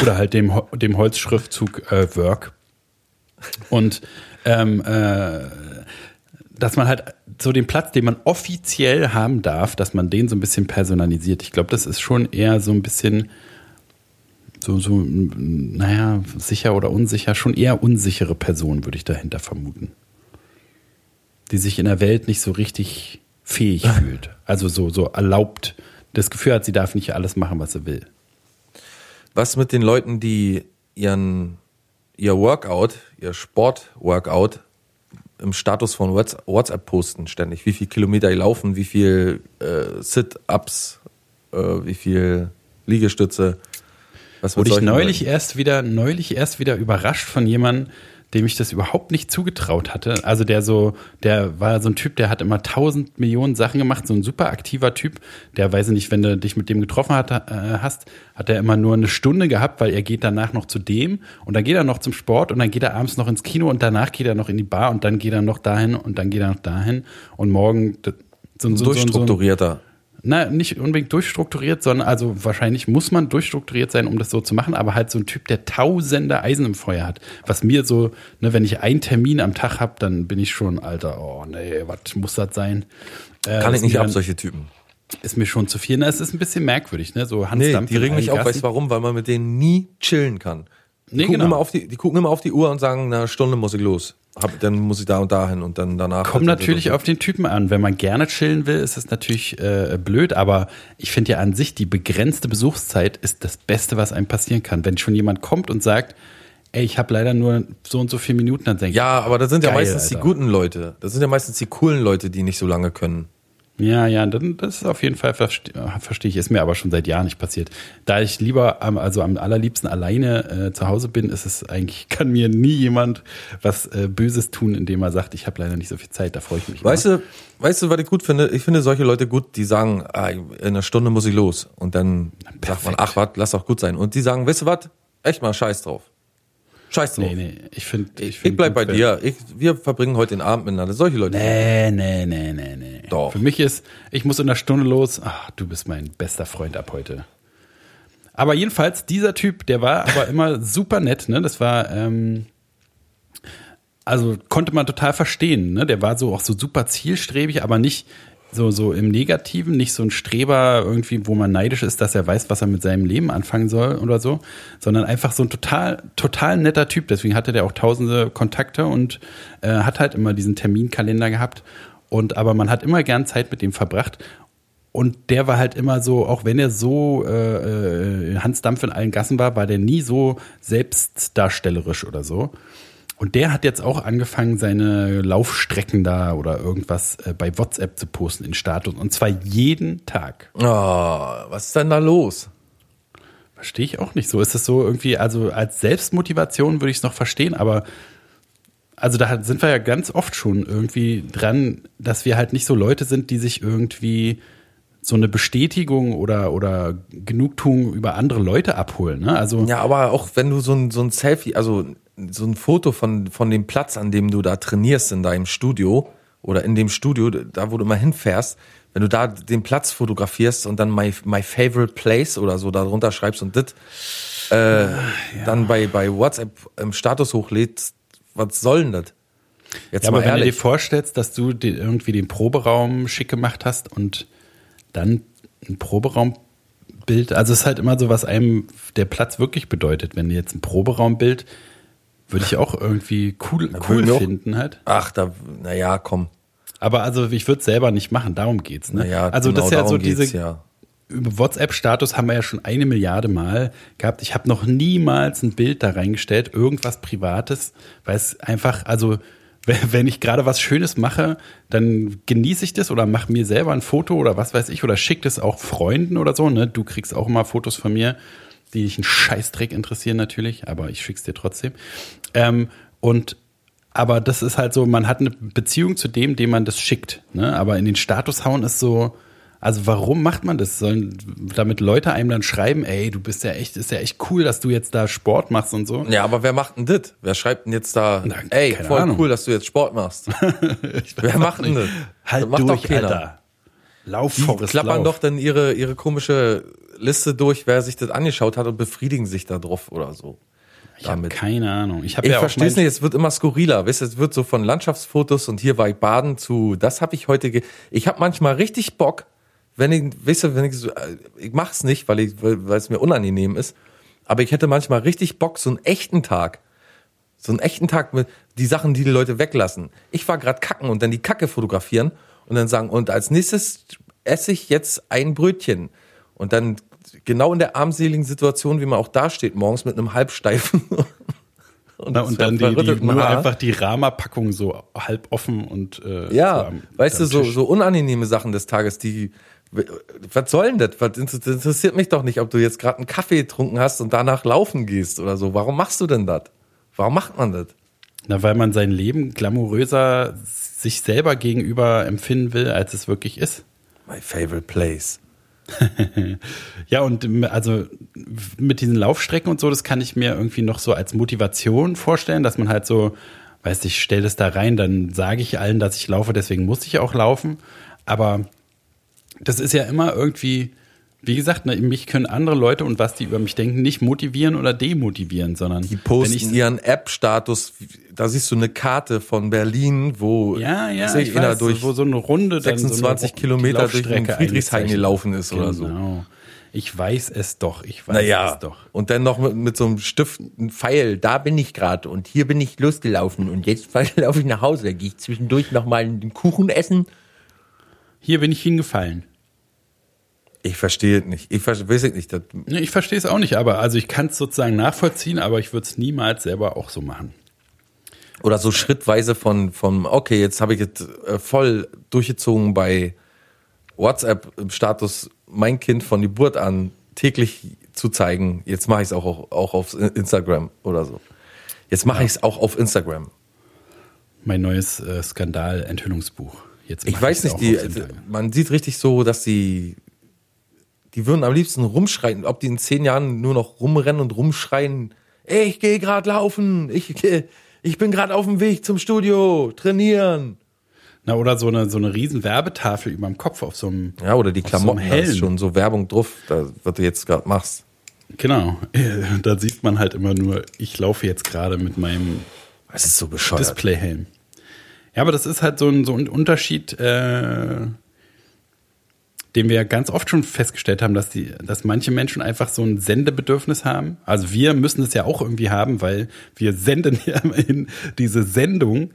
Oder halt dem, dem Holzschriftzug äh, Work. Und ähm, äh, dass man halt so den Platz, den man offiziell haben darf, dass man den so ein bisschen personalisiert. Ich glaube, das ist schon eher so ein bisschen so, so, naja, sicher oder unsicher, schon eher unsichere Person, würde ich dahinter vermuten. Die sich in der Welt nicht so richtig fähig fühlt. Also so, so erlaubt, das Gefühl hat, sie darf nicht alles machen, was sie will. Was mit den Leuten, die ihren, ihr Workout, ihr Sport-Workout im Status von Whats- WhatsApp posten ständig? Wie viel Kilometer die laufen, wie viel äh, Sit-Ups, äh, wie viel Liegestütze? Was Wurde ich neulich Leuten? erst wieder, neulich erst wieder überrascht von jemandem, dem ich das überhaupt nicht zugetraut hatte. Also der so, der war so ein Typ, der hat immer tausend Millionen Sachen gemacht, so ein super aktiver Typ. Der weiß ich nicht, wenn du dich mit dem getroffen hat, äh, hast, hat er immer nur eine Stunde gehabt, weil er geht danach noch zu dem und dann geht er noch zum Sport und dann geht er abends noch ins Kino und danach geht er noch in die Bar und dann geht er noch dahin und dann geht er noch dahin und morgen so, ein- so, so, so, ein- Durchstrukturierter. Na, nicht unbedingt durchstrukturiert, sondern also wahrscheinlich muss man durchstrukturiert sein, um das so zu machen, aber halt so ein Typ, der tausende Eisen im Feuer hat. Was mir so, ne, wenn ich einen Termin am Tag habe, dann bin ich schon, Alter, oh nee, was muss das sein? Äh, Kann ich nicht ab, dann- solche Typen. Ist mir schon zu viel. Na, es ist ein bisschen merkwürdig, ne? So Hans Nee, Dampf die regen mich auf, weißt du warum? Weil man mit denen nie chillen kann. Die, Nee, gucken genau. immer auf die, die gucken immer auf die Uhr und sagen, na, Stunde muss ich los. Hab, dann muss ich da und dahin und dann danach. Kommt natürlich auf den Typen an. Wenn man gerne chillen will, ist es natürlich äh, blöd, aber ich finde ja an sich, die begrenzte Besuchszeit ist das Beste, was einem passieren kann. Wenn schon jemand kommt und sagt, ey, ich habe leider nur so und so viele Minuten, dann denke ich, Ja, aber das sind ja Geil, meistens die Alter. guten Leute. Das sind ja meistens die coolen Leute, die nicht so lange können. Ja, ja, dann, das ist auf jeden Fall, verste verstehe ich, ist mir aber schon seit Jahren nicht passiert. Da ich lieber, am, also am allerliebsten alleine äh, zu Hause bin, ist es eigentlich, kann mir nie jemand was äh, Böses tun, indem er sagt, ich habe leider nicht so viel Zeit, da freue ich mich. Weißt du, weißt du, was ich gut finde? Ich finde solche Leute gut, die sagen, ah, in einer Stunde muss ich los. Und dann sagt man, perfekt. ach was, lass doch gut sein. Und die sagen, weißt du was? Echt mal scheiß drauf. Scheiß drauf. Nee, nee, ich finde. Ich, ich find bleib bei dir. Ich, wir verbringen heute den Abend miteinander. Solche Leute. Nee, nee, nee, nee, nee. Doch. Für mich ist, ich muss in einer Stunde los. Ach, du bist mein bester Freund ab heute. Aber jedenfalls, dieser Typ, der war aber immer super nett, ne? Das war, ähm, also konnte man total verstehen, ne? Der war so auch so super zielstrebig, aber nicht so, so im Negativen, nicht so ein Streber irgendwie, wo man neidisch ist, dass er weiß, was er mit seinem Leben anfangen soll oder so, sondern einfach so ein total, total netter Typ. Deswegen hatte der auch tausende Kontakte und äh, hat halt immer diesen Terminkalender gehabt. Und aber man hat immer gern Zeit mit dem verbracht. Und der war halt immer so, auch wenn er so äh, äh, Hans Dampf in allen Gassen war, war der nie so selbstdarstellerisch oder so. Und der hat jetzt auch angefangen, seine Laufstrecken da oder irgendwas äh, bei WhatsApp zu posten in Status. Und zwar jeden Tag. Oh, was ist denn da los? Verstehe ich auch nicht so. Ist das so irgendwie, also als Selbstmotivation würde ich es noch verstehen, aber also da sind wir ja ganz oft schon irgendwie dran, dass wir halt nicht so Leute sind, die sich irgendwie so eine Bestätigung oder, oder Genugtuung über andere Leute abholen. Ne? Also Ja, aber auch wenn du so ein, so ein Selfie, also so ein Foto von, von dem Platz, an dem du da trainierst in deinem Studio oder in dem Studio, da wo du mal hinfährst, wenn du da den Platz fotografierst und dann my, my favorite place oder so darunter schreibst und das, äh, dann bei, bei WhatsApp im Status hochlädst, was soll denn das? Jetzt Ja, aber mal wenn du dir ehrlich. vorstellst, dass du dir irgendwie den Proberaum schick gemacht hast und dann ein Proberaumbild, also es ist halt immer so, was einem der Platz wirklich bedeutet. Wenn jetzt ein Proberaumbild, würde ich auch irgendwie cool, cool finden halt. Ach, da, naja, komm. Aber also ich würde es selber nicht machen, darum geht's. Ne? Naja, also das genau ist ja darum so diese ja. über WhatsApp-Status haben wir ja schon eine Milliarde Mal gehabt. Ich habe noch niemals ein Bild da reingestellt, irgendwas Privates, weil es einfach, also wenn ich gerade was Schönes mache, dann genieße ich das oder mache mir selber ein Foto oder was weiß ich oder schicke das auch Freunden oder so. Ne? Du kriegst auch immer Fotos von mir, die dich einen Scheißdreck interessieren natürlich, aber ich schick's dir trotzdem. Ähm, und aber das ist halt so, man hat eine Beziehung zu dem, dem man das schickt. Ne? Aber in den Status hauen ist so, also warum macht man das? Sollen damit Leute einem dann schreiben, ey, du bist ja echt, ist ja echt cool, dass du jetzt da Sport machst und so. Ja, aber wer macht denn das? Wer schreibt denn jetzt da, Na, ey, voll Ahnung. cool, dass du jetzt Sport machst? Wer macht denn das? Halt das macht durch, doch keiner. Alter. Lauf, Die Forrest, klappern lauf. doch dann ihre, ihre komische Liste durch, wer sich das angeschaut hat und befriedigen sich da drauf oder so. Ich habe keine Ahnung. Ich, hab Ich ja verstehe es nicht, es wird immer skurriler. Weißt es wird so von Landschaftsfotos und hier war ich baden zu, das habe ich heute, ge ich habe manchmal richtig Bock, wenn ich, weißt du, wenn ich so, äh, ich mach's nicht, weil ich, weil es mir unangenehm ist, aber ich hätte manchmal richtig Bock, so einen echten Tag, so einen echten Tag mit die Sachen, die die Leute weglassen. Ich war gerade kacken und dann die Kacke fotografieren und dann sagen, und als nächstes esse ich jetzt ein Brötchen. Und dann genau in der armseligen Situation, wie man auch da steht, morgens mit einem halbsteifen und, Na, und dann die, die, nur Haar. einfach die Rama-Packung so halb offen und äh, Ja, so am- weißt du, so, so unangenehme Sachen des Tages, die. Was soll denn das? Das interessiert mich doch nicht, ob du jetzt gerade einen Kaffee getrunken hast und danach laufen gehst oder so. Warum machst du denn das? Warum macht man das? Na, weil man sein Leben glamouröser sich selber gegenüber empfinden will, als es wirklich ist. My favorite place. Ja, und also mit diesen Laufstrecken und so, das kann ich mir irgendwie noch so als Motivation vorstellen, dass man halt so, weißt du, ich stelle das da rein, dann sage ich allen, dass ich laufe, deswegen muss ich auch laufen. Aber das ist ja immer irgendwie, wie gesagt, ne, mich können andere Leute und was die über mich denken, nicht motivieren oder demotivieren, sondern Die posten ich, ihren App-Status. Da siehst du eine Karte von Berlin, wo ja, ja, ich weiß, durch wo so eine Runde dann 26 so eine Kilometer durch den Friedrichshain gelaufen ist oder so. Genau. Ich weiß es doch, ich weiß Naja, es doch. und dann noch mit, mit so einem Stift, ein Pfeil, da bin ich gerade und hier bin ich losgelaufen und jetzt laufe ich nach Hause, gehe ich zwischendurch nochmal einen Kuchen essen. Hier bin ich hingefallen. Ich verstehe es nicht. Ich ver- weiß es nicht. Das, Nee, ich verstehe es auch nicht, aber also ich kann es sozusagen nachvollziehen, aber ich würde es niemals selber auch so machen. oder so schrittweise von, von okay, jetzt habe ich es äh, voll durchgezogen bei WhatsApp im Status mein Kind von Geburt an täglich zu zeigen. Jetzt mache ich es auch, auch, auch auf Instagram oder so. Jetzt mache ich es auch auf Instagram. Mein neues äh, Skandal-Enthüllungsbuch. Jetzt Ich weiß nicht, die, man sieht richtig so, dass die, die würden am liebsten rumschreien, ob die in zehn Jahren nur noch rumrennen und rumschreien, "Ey, ich gehe gerade laufen, ich, geh- ich bin gerade auf dem Weg zum Studio, trainieren. Na, oder so eine, so eine riesen Werbetafel über dem Kopf auf so einem. Ja, oder die Auf so Klamotten, da ist schon so Werbung drauf, da, was du jetzt gerade machst. Genau. Da sieht man halt immer nur, ich laufe jetzt gerade mit meinem ist so bescheuert. Displayhelm. Ja, aber das ist halt so ein, so ein Unterschied, äh, den wir ganz oft schon festgestellt haben, dass, die, dass manche Menschen einfach so ein Sendebedürfnis haben. Also wir müssen es ja auch irgendwie haben, weil wir senden ja immerhin diese Sendung.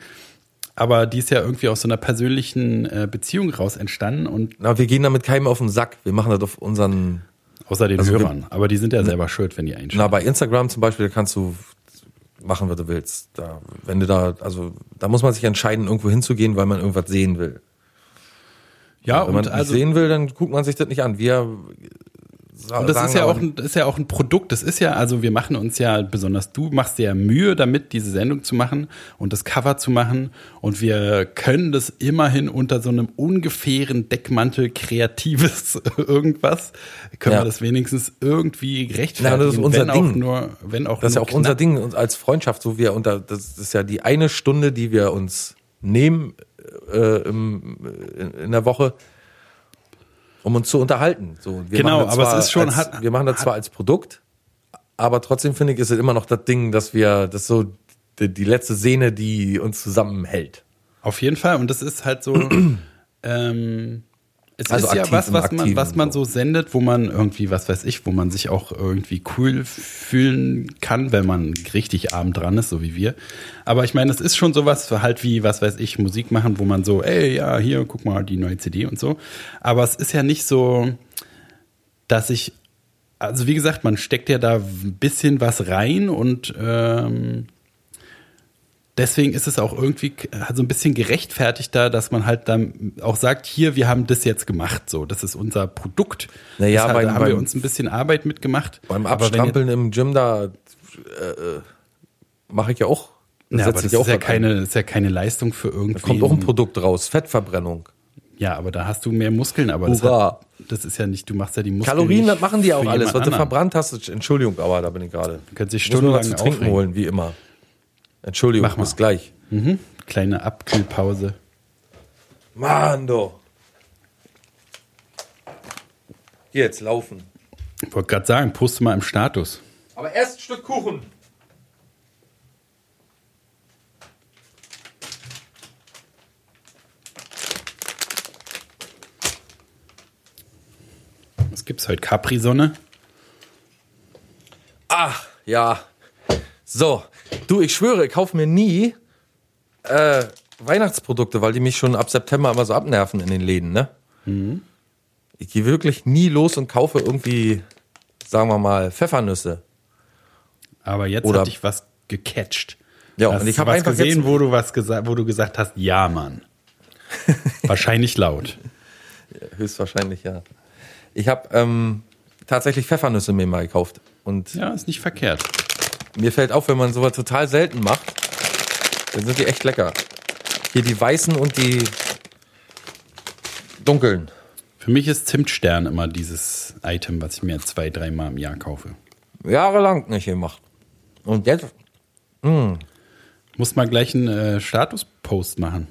Aber die ist ja irgendwie aus so einer persönlichen äh, Beziehung raus entstanden und Na, wir gehen damit keinem auf den Sack. Wir machen das auf unseren, außer den Also Hörern. Aber die sind ja selber schuld, wenn die einschalten. na, bei Instagram zum Beispiel, kannst du machen, was du willst. Da, wenn du da, also, da muss man sich entscheiden, irgendwo hinzugehen, weil man irgendwas sehen will. Ja, Wenn man also sehen will, dann guckt man sich das nicht an. Wir Und das sagen ist ja, auch ein, das ist ja auch ein Produkt. Das ist ja, also wir machen uns ja, besonders du machst dir ja Mühe damit, diese Sendung zu machen und das Cover zu machen. Und wir können das immerhin unter so einem ungefähren Deckmantel kreatives irgendwas, können Ja. wir das wenigstens irgendwie rechtfertigen. Na, das ist unser wenn Auch Ding. nur, wenn auch Das ist ja auch unser knapp. Ding und als Freundschaft, so wir unter, das ist ja die eine Stunde, die wir uns nehmen äh, im, in, der Woche, um uns zu unterhalten. So, Genau, aber es ist schon- als, hat- wir machen das zwar als Produkt, aber trotzdem finde ich, ist es immer noch das Ding, dass wir, das so die, die letzte Sehne, die uns zusammenhält. Auf jeden Fall. Und das ist halt so, ähm, es Also ist ja was, was man, was man so. sendet, wo man irgendwie, was weiß ich, wo man sich auch irgendwie cool fühlen kann, wenn man richtig arm dran ist, so wie wir. Aber ich meine, es ist schon sowas für halt wie, was weiß ich, Musik machen, wo man so, ey, ja, hier, guck mal, die neue CD und so. Aber es ist ja nicht so, dass ich, also wie gesagt, man steckt ja da ein bisschen was rein und ähm, deswegen ist es auch irgendwie so ein bisschen gerechtfertigter, dass man halt dann auch sagt, hier, wir haben das jetzt gemacht, so, das ist unser Produkt. Naja, das halt, beim- da haben wir beim- uns ein bisschen Arbeit mitgemacht. Beim Abstrampeln im Gym da äh, äh, mache ich ja auch. ja, aber das ist ja was ein. keine, ist ja keine Leistung für irgendwie. Da kommt auch ein Produkt raus, Fettverbrennung. Ja, aber da hast du mehr Muskeln, aber das, hat, das ist ja nicht, du machst ja die Muskeln. Kalorien, das machen die auch alles. Was du anderen. verbrannt hast, Entschuldigung, aber da bin ich gerade. Könnt sich stundenlang zu trinken aufregen. holen, wie immer. Entschuldigung, Mach mal. bis gleich. Mhm. Kleine Abkühlpause. Mann, du. Jetzt laufen. Ich wollte gerade sagen, poste mal im Status. Aber erst ein Stück Kuchen. Was gibt's heute? Capri-Sonne? Ach, ja. So, du, ich schwöre, ich kaufe mir nie äh, Weihnachtsprodukte, weil die mich schon ab September immer so abnerven in den Läden, ne? Ich gehe wirklich nie los und kaufe irgendwie, sagen wir mal, Pfeffernüsse. Aber jetzt Oder- hat dich was gecatcht. Ja, Hast und ich du hab was einfach gesehen, jetzt- wo du was gesagt, wo du gesagt hast, ja, Mann. Wahrscheinlich laut. Höchstwahrscheinlich, ja. Ich habe ähm, tatsächlich Pfeffernüsse mir mal gekauft. Und Ja, ist nicht verkehrt. Mir fällt auf, wenn man sowas total selten macht, dann sind die echt lecker. Hier die weißen und die dunklen. Für mich ist Zimtstern immer dieses Item, was ich mir zwei, dreimal im Jahr kaufe. Jahrelang nicht gemacht. Und jetzt, Muss mal gleich einen äh, Status-Post machen.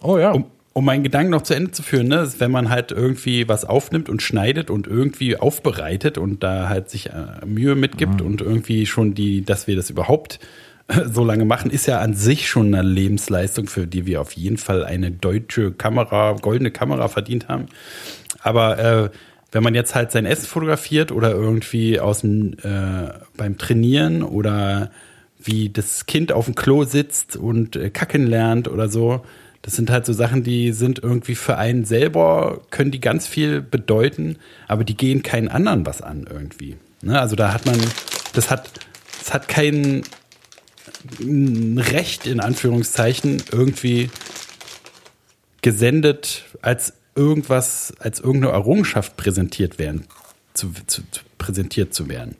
oh ja. Um, um meinen Gedanken noch zu Ende zu führen, ne, ist, wenn man halt irgendwie was aufnimmt und schneidet und irgendwie aufbereitet und da halt sich äh, Mühe mitgibt und irgendwie schon die, dass wir das überhaupt äh, so lange machen, ist ja an sich schon eine Lebensleistung, für die wir auf jeden Fall eine deutsche Kamera, goldene Kamera verdient haben. Aber äh, wenn man jetzt halt sein Essen fotografiert oder irgendwie aus dem äh, beim Trainieren oder wie das Kind auf dem Klo sitzt und äh, kacken lernt oder so, das sind halt so Sachen, die sind irgendwie für einen selber, können die ganz viel bedeuten, aber die gehen keinen anderen was an irgendwie. Ne? Also da hat man, das hat, das hat kein Recht in Anführungszeichen irgendwie gesendet als irgendwas, als irgendeine Errungenschaft präsentiert werden, zu, zu, zu präsentiert zu werden.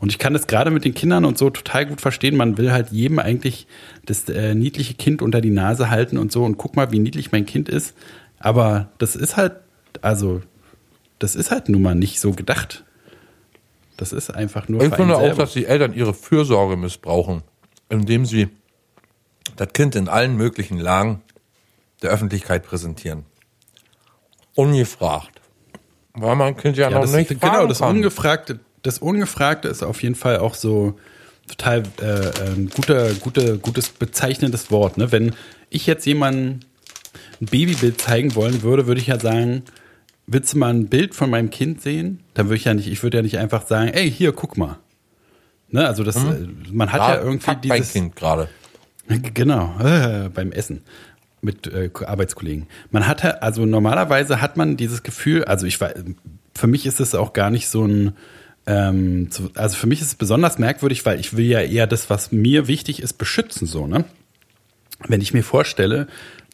Und ich kann das gerade mit den Kindern und so total gut verstehen. Man will halt jedem eigentlich das äh, niedliche Kind unter die Nase halten und so und guck mal, wie niedlich mein Kind ist. Aber das ist halt, also, das ist halt nun mal nicht so gedacht. Das ist einfach nur Ich finde auch, dass die Eltern ihre Fürsorge missbrauchen, indem sie das Kind in allen möglichen Lagen der Öffentlichkeit präsentieren. Ungefragt. Weil man Kind ja, Ja, noch das, nicht genau, das kann. Ungefragte, das Ungefragte ist auf jeden Fall auch so total äh, ein guter, guter, gutes bezeichnendes Wort. Ne? Wenn ich jetzt jemandem ein Babybild zeigen wollen würde, würde ich ja sagen, willst du mal ein Bild von meinem Kind sehen? Dann würde ich ja nicht, ich würde ja nicht einfach sagen, ey, hier, guck mal. Ne? Also das, äh, man hat ja, Da irgendwie kackt mein dieses. Kind gerade. Genau, äh, beim Essen mit äh, Arbeitskollegen. Man hat ja- also normalerweise hat man dieses Gefühl, also ich war, für mich ist es auch gar nicht so ein, ähm, so, also für mich ist es besonders merkwürdig, weil ich will ja eher das, was mir wichtig ist, beschützen so, ne? Wenn ich mir vorstelle,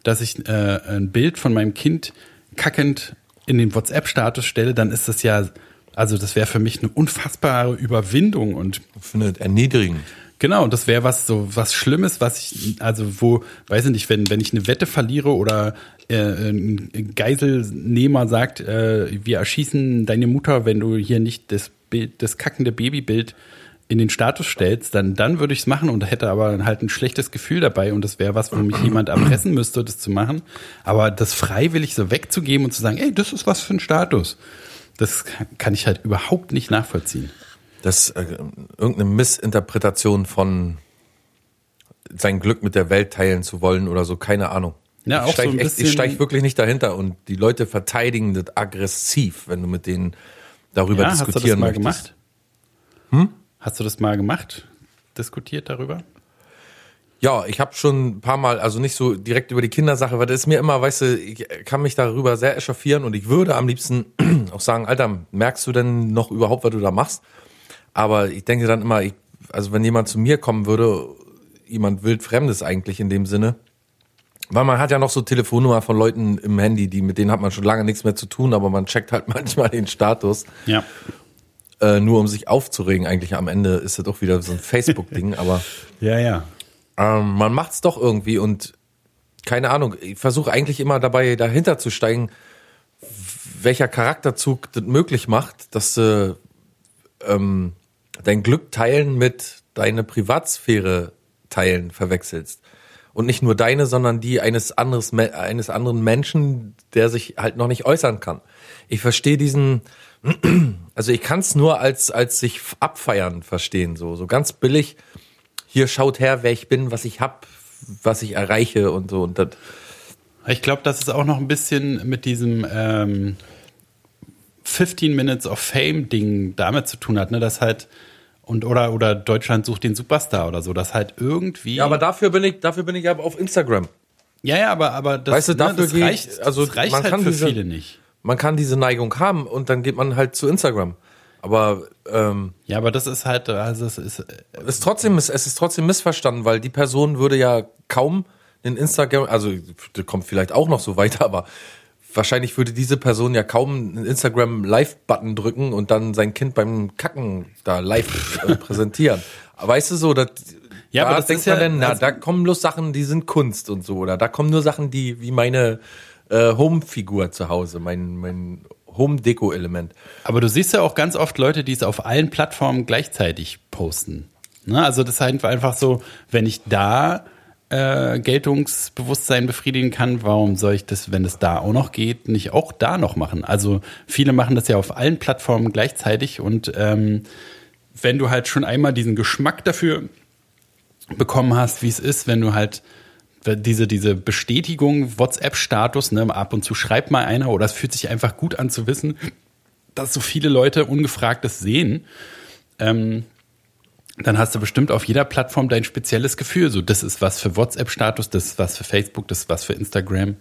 dass ich äh, ein Bild von meinem Kind kackend in den WhatsApp-Status stelle, dann ist das ja, also das wäre für mich eine unfassbare Überwindung und Ich finde erniedrigend. Genau, und das wäre was so was Schlimmes, was ich, also wo, weiß ich nicht, wenn, wenn ich eine Wette verliere oder äh, ein Geiselnehmer sagt, äh, wir erschießen deine Mutter, wenn du hier nicht das Bild, das kackende Babybild in den Status stellst, dann, dann würde ich es machen und hätte aber halt ein schlechtes Gefühl dabei und das wäre was, wo mich jemand erpressen müsste, das zu machen. Aber das freiwillig so wegzugeben und zu sagen, ey, das ist was für ein Status, das kann ich halt überhaupt nicht nachvollziehen. Das äh, irgendeine Missinterpretation von sein Glück mit der Welt teilen zu wollen oder so, keine Ahnung. Ja, auch ich steig so echt, ich steig wirklich nicht dahinter und die Leute verteidigen das aggressiv, wenn du mit denen darüber Ja, hast du das diskutieren mal möchtest. gemacht? Hm? Hast du das mal gemacht? Diskutiert darüber? Ja, ich habe schon ein paar Mal, also nicht so direkt über die Kindersache, weil das ist mir immer, weißt du, ich kann mich darüber sehr echauffieren und ich würde am liebsten auch sagen, Alter, merkst du denn noch überhaupt, was du da machst? Aber ich denke dann immer, ich, also wenn jemand zu mir kommen würde, jemand wildfremdes eigentlich in dem Sinne, weil man hat ja noch so Telefonnummer von Leuten im Handy, die mit denen hat man schon lange nichts mehr zu tun, aber man checkt halt manchmal den Status, Ja. äh, nur um sich aufzuregen. Eigentlich am Ende ist das doch wieder so ein Facebook-Ding, aber Ja, ja. ähm, man macht's doch irgendwie und keine Ahnung, ich versuche eigentlich immer dabei dahinter zu steigen, welcher Charakterzug das möglich macht, dass du ähm, dein Glück teilen mit deine Privatsphäre teilen verwechselst. Und nicht nur deine, sondern die eines, anderes, eines anderen Menschen, der sich halt noch nicht äußern kann. Ich verstehe diesen, also ich kann es nur als, als sich abfeiern verstehen, so, so ganz billig hier schaut her, wer ich bin, was ich hab, was ich erreiche und so. Und das, Ich glaube, dass es auch noch ein bisschen mit diesem ähm, 15 Minutes of Fame Ding damit zu tun hat, ne? Das halt und oder oder Deutschland sucht den Superstar oder so, das halt irgendwie. ja, aber dafür bin ich, dafür bin ich aber auf Instagram. ja, ja, aber aber das, Weißt du, dafür das gehe ich- reicht, also das reicht man halt kann für diese- viele nicht. Man kann diese Neigung haben und dann geht man halt zu Instagram. Aber ähm, Ja, aber das ist halt, also es ist, es ist trotzdem, es ist trotzdem missverstanden, weil die Person würde ja kaum den Instagram, also kommt vielleicht auch noch so weiter, aber wahrscheinlich würde diese Person ja kaum einen Instagram Live-Button drücken und dann sein Kind beim Kacken da live äh, präsentieren. Weißt du so, dass Ja, da aber das denkt man ja- dann, na, also- da kommen bloß Sachen, die sind Kunst und so, oder da kommen nur Sachen, die wie meine äh, Home-Figur zu Hause, mein, mein Home-Deko-Element. Aber du siehst ja auch ganz oft Leute, die es auf allen Plattformen gleichzeitig posten. Ne? Also das ist halt einfach so, wenn ich da äh, Geltungsbewusstsein befriedigen kann, warum soll ich das, wenn es da auch noch geht, nicht auch da noch machen? Also viele machen das ja auf allen Plattformen gleichzeitig und ähm, wenn du halt schon einmal diesen Geschmack dafür bekommen hast, wie es ist, wenn du halt diese, diese Bestätigung, WhatsApp-Status, ne, ab und zu schreibt mal einer oder es fühlt sich einfach gut an zu wissen, dass so viele Leute ungefragt das sehen, ähm, dann hast du bestimmt auf jeder Plattform dein spezielles Gefühl. So, das ist was für WhatsApp-Status, das ist was für Facebook, das ist was für Instagram.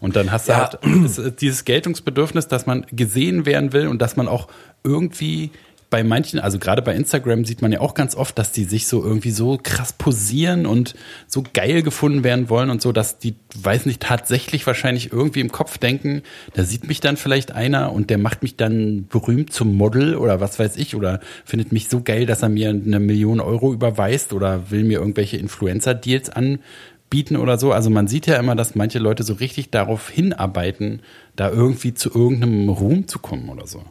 Und dann hast du Ja. halt dieses Geltungsbedürfnis, dass man gesehen werden will und dass man auch irgendwie bei manchen, also gerade bei Instagram sieht man ja auch ganz oft, dass die sich so irgendwie so krass posieren und so geil gefunden werden wollen und so, dass die, weiß nicht, tatsächlich wahrscheinlich irgendwie im Kopf denken, da sieht mich dann vielleicht einer und der macht mich dann berühmt zum Model oder was weiß ich oder findet mich so geil, dass er mir eine Million Euro überweist oder will mir irgendwelche Influencer-Deals anbieten oder so. Also man sieht ja immer, dass manche Leute so richtig darauf hinarbeiten, da irgendwie zu irgendeinem Ruhm zu kommen oder so.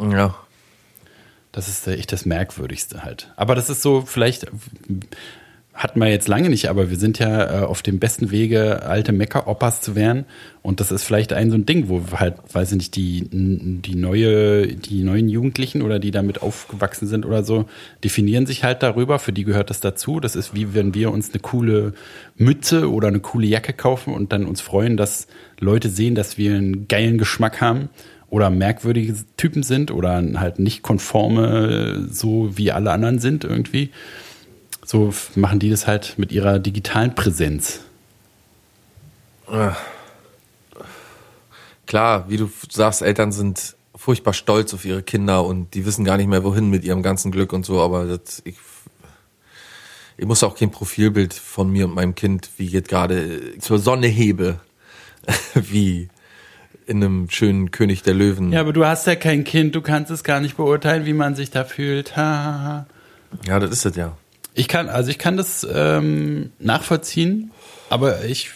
Ja. Das ist äh, echt das Merkwürdigste halt. Aber das ist so, vielleicht hatten wir jetzt lange nicht, aber wir sind ja äh, auf dem besten Wege, alte Mecker-Oppas zu werden. Und das ist vielleicht ein so ein Ding, wo halt, weiß ich nicht, die, die neue, die neuen Jugendlichen oder die damit aufgewachsen sind oder so, definieren sich halt darüber, für die gehört das dazu. Das ist wie wenn wir uns eine coole Mütze oder eine coole Jacke kaufen und dann uns freuen, dass Leute sehen, dass wir einen geilen Geschmack haben oder merkwürdige Typen sind oder halt nicht konforme, so wie alle anderen sind irgendwie. So machen die das halt mit ihrer digitalen Präsenz. Klar, wie du sagst, Eltern sind furchtbar stolz auf ihre Kinder und die wissen gar nicht mehr wohin mit ihrem ganzen Glück und so, aber das, ich, ich muss auch kein Profilbild von mir und meinem Kind, wie ich jetzt gerade zur Sonne hebe, wie in einem schönen König der Löwen. Ja, aber du hast ja kein Kind, du kannst es gar nicht beurteilen, wie man sich da fühlt. Ha, ha, ha. ja das ist es ja. Ich kann, also ich kann das ähm, nachvollziehen, aber ich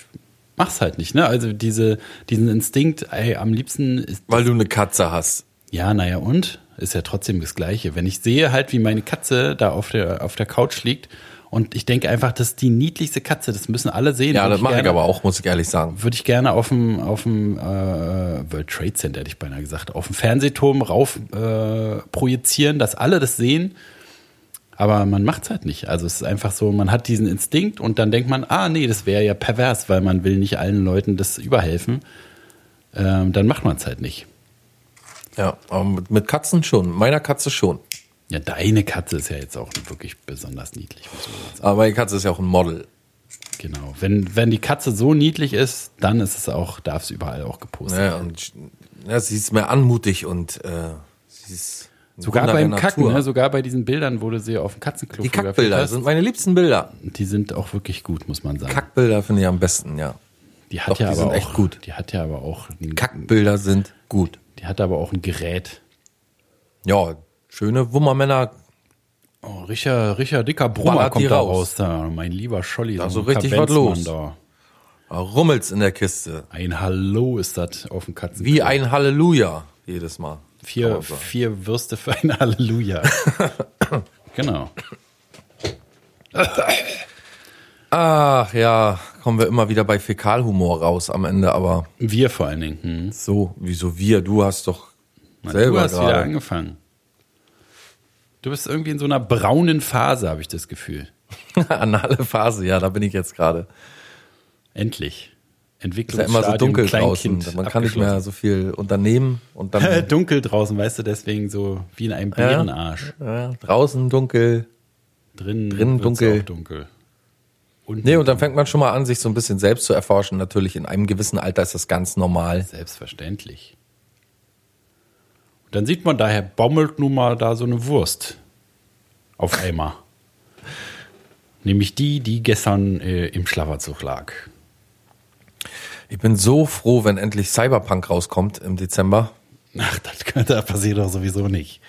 mach's halt nicht, ne? Also diese, diesen Instinkt, ey, am liebsten ist Weil du eine Katze hast. Ja, naja, und? Ist ja trotzdem das Gleiche. Wenn ich sehe halt, wie meine Katze da auf der, auf der Couch liegt Und ich denke einfach, das ist die niedlichste Katze. Das müssen alle sehen. Ja, Würde das mache ich aber auch, muss ich ehrlich sagen. würde ich gerne auf dem, auf dem äh, World Trade Center, hätte ich beinahe gesagt, auf dem Fernsehturm rauf äh, projizieren, dass alle das sehen. Aber man macht's halt nicht. Also es ist einfach so, man hat diesen Instinkt und dann denkt man, ah nee, das wäre ja pervers, weil man will nicht allen Leuten das überhelfen. Ähm, dann macht man es halt nicht. Ja, aber mit Katzen schon. Meiner Katze schon. Ja, deine Katze ist ja jetzt auch wirklich besonders niedlich. Aber die Katze ist ja auch ein Model. Genau. Wenn, wenn die Katze so niedlich ist, dann ist es auch, darf es überall auch gepostet Ja, werden. und ja, sie ist mehr anmutig und äh, sie ist Sogar beim Kacken, Natur. ne? sogar bei diesen Bildern, du sie auf dem Katzenklo Die Kackbilder sind meine liebsten Bilder. die sind auch wirklich gut, muss man sagen. Kackbilder finde ich am besten, ja. die hat doch, ja die aber sind auch, echt gut. Die hat ja aber auch ein, Kackbilder sind gut. die hat aber auch ein Gerät. Ja, schöne Wummermänner. Oh, Richard, Richard Dicker Brummer kommt da raus. raus, da, mein lieber Scholli. Da so richtig was los. Da. Da rummelt's in der Kiste. Ein Hallo ist das auf dem Katzenklo. Wie ein Halleluja jedes Mal. Vier, vier Würste für ein Halleluja. genau. Ach ja, kommen wir immer wieder bei Fäkalhumor raus am Ende, aber Wir vor allen Dingen. Hm. so, wieso wir? Du hast doch Mann, selber du hast wieder gerade. angefangen. Du bist irgendwie in so einer braunen Phase, habe ich das Gefühl. Anale Phase, ja, da bin ich jetzt gerade. Endlich. Ist ja immer so dunkel Kleinkind draußen. Man kann nicht mehr so viel unternehmen und dann dunkel draußen, weißt du, deswegen so wie in einem Bärenarsch. ja, draußen dunkel. Drinnen, Drinnen dunkel. Dunkel. Und Nee, und dann fängt man schon mal an, sich so ein bisschen selbst zu erforschen. Natürlich, in einem gewissen Alter ist das ganz normal. Selbstverständlich. Dann sieht man, daher baumelt nun mal da so eine Wurst auf Eimer. Nämlich die, die gestern äh, im Schlafanzug lag. Ich bin so froh, wenn endlich Cyberpunk rauskommt im Dezember. Ach, das, könnte- das passiert doch sowieso nicht.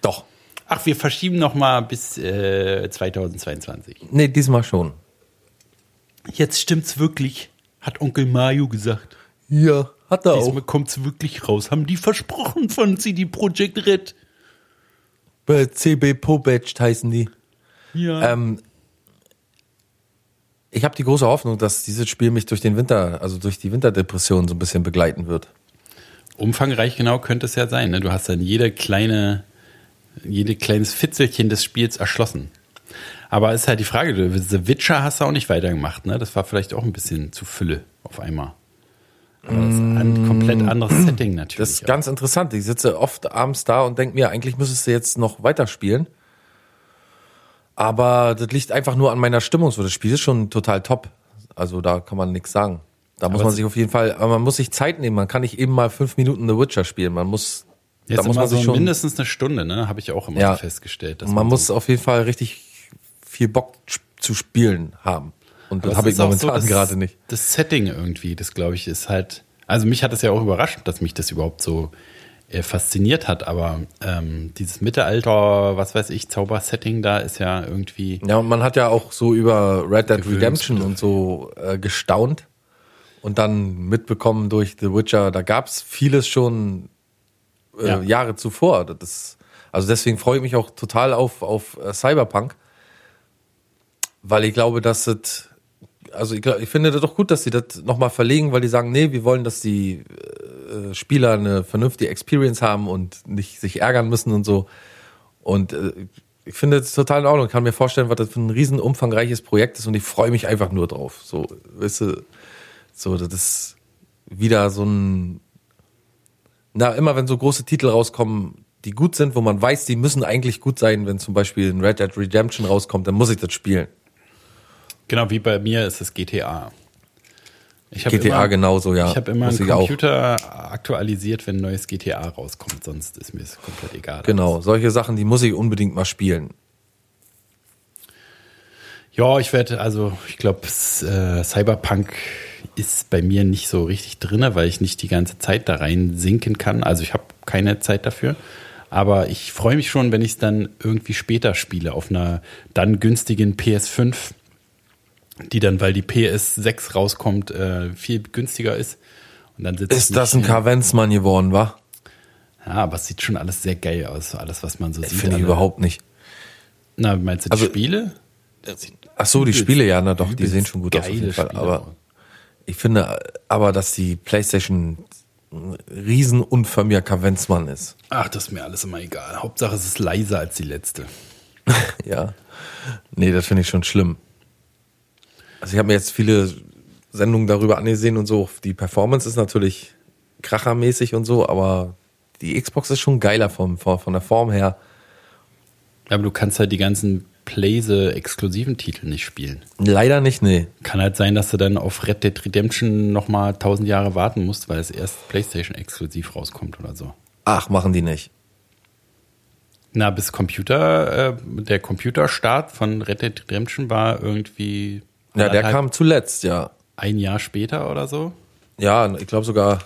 Doch. Ach, wir verschieben noch mal bis äh, 2022. Nee, diesmal schon. Jetzt stimmt's wirklich, hat Onkel Mario gesagt. Ja, hat er Diesmal kommt's wirklich raus. Haben die versprochen von CD Projekt Red. Bei CB Pobetcht heißen die. Ja. Ähm, ich habe die große Hoffnung, dass dieses Spiel mich durch den Winter, also durch die Winterdepression so ein bisschen begleiten wird. Umfangreich genau könnte es ja sein. Ne? Du hast dann jede kleine, jede kleines Fitzelchen des Spiels erschlossen. Aber ist halt die Frage, The Witcher hast du auch nicht weitergemacht, ne? Das war vielleicht auch ein bisschen zu Fülle auf einmal. Das ist ein komplett anderes Setting natürlich. Das ist auch. ganz interessant. Ich sitze oft abends da und denke mir, eigentlich müsstest du jetzt noch weiterspielen. Aber das liegt einfach nur an meiner Stimmung. So, das Spiel ist schon total top. Also da kann man nichts sagen. Da muss Aber man sich auf jeden Fall, aber man muss sich Zeit nehmen. Man kann nicht eben mal fünf Minuten The Witcher spielen. Man muss, Jetzt da muss man so sich schon, mindestens eine Stunde, ne? Habe ich auch immer Ja. so festgestellt. man muss so, auf jeden Fall richtig viel Bock zu spielen haben. Und das es habe ich auch so momentan das- gerade nicht. Das Setting irgendwie, das glaube ich, ist halt. Also mich hat es ja auch überrascht, dass mich das überhaupt so äh, fasziniert hat. Aber ähm, dieses Mittelalter, was weiß ich, Zaubersetting da ist ja irgendwie. Ja, und man hat ja auch so über Red Dead. Redemption und so äh, gestaunt und dann mitbekommen durch The Witcher, da gab's vieles schon äh, Ja. Jahre zuvor. Das also deswegen freue ich mich auch total auf, auf äh, Cyberpunk, weil ich glaube, dass es, also ich, ich finde das doch gut, dass sie das nochmal verlegen, weil die sagen, nee, wir wollen, dass die äh, Spieler eine vernünftige Experience haben und nicht sich ärgern müssen und so. Und äh, ich finde es total in Ordnung. Ich kann mir vorstellen, was das für ein riesen umfangreiches Projekt ist und ich freue mich einfach nur drauf. So, weißt du, so, das ist wieder so ein, na, immer wenn so große Titel rauskommen, die gut sind, wo man weiß, die müssen eigentlich gut sein, wenn zum Beispiel ein Red Dead Redemption rauskommt, dann muss ich das spielen. Genau wie bei mir ist es GTA. GTA immer, genauso, ja. Ich habe immer Muss einen. Computer aktualisiert, wenn ein neues GTA rauskommt, sonst ist mir es komplett egal. Genau, solche Sachen, die muss ich unbedingt mal spielen. Ja, ich werde, also ich glaube, äh, Cyberpunk ist bei mir nicht so richtig drinne, weil ich nicht die ganze Zeit da rein sinken kann. Also ich habe keine Zeit dafür. Aber ich freue mich schon, wenn ich es dann irgendwie später spiele, auf einer dann günstigen PS5, die dann, weil die PS6 rauskommt, äh, viel günstiger ist. Und dann sitze ich Ist das ein. Kavenzmann geworden, wa? Ja, aber es sieht schon alles sehr geil aus, alles, was man so sieht. Finde ich überhaupt nicht. Na, meinst du die Also- Spiele? Ach so, die Spiele ja, na doch, die sehen schon gut aus auf jeden Fall. Spiele Aber ich finde aber, dass die PlayStation ein Riesenunfall Kavenzmann ist. Ach, das ist mir alles immer egal. Hauptsache, es ist leiser als die letzte. Ja. Nee, das finde ich schon schlimm. Also ich habe mir jetzt viele Sendungen darüber angesehen und so. Die Performance ist natürlich krachermäßig und so, aber die Xbox ist schon geiler vom, von, der Form her. Aber du kannst halt die ganzen Playse-exklusiven Titel nicht spielen. Leider nicht, nee. Kann halt sein, dass du dann auf Red Dead Redemption nochmal tausend Jahre warten musst, weil es erst PlayStation-exklusiv rauskommt oder so. Ach, machen die nicht. Na, bis Computer, äh, der Computerstart von Red Dead Redemption war irgendwie Ja, der anderthalb- kam zuletzt, ja. ein Jahr später oder so. Ja, ich glaube sogar.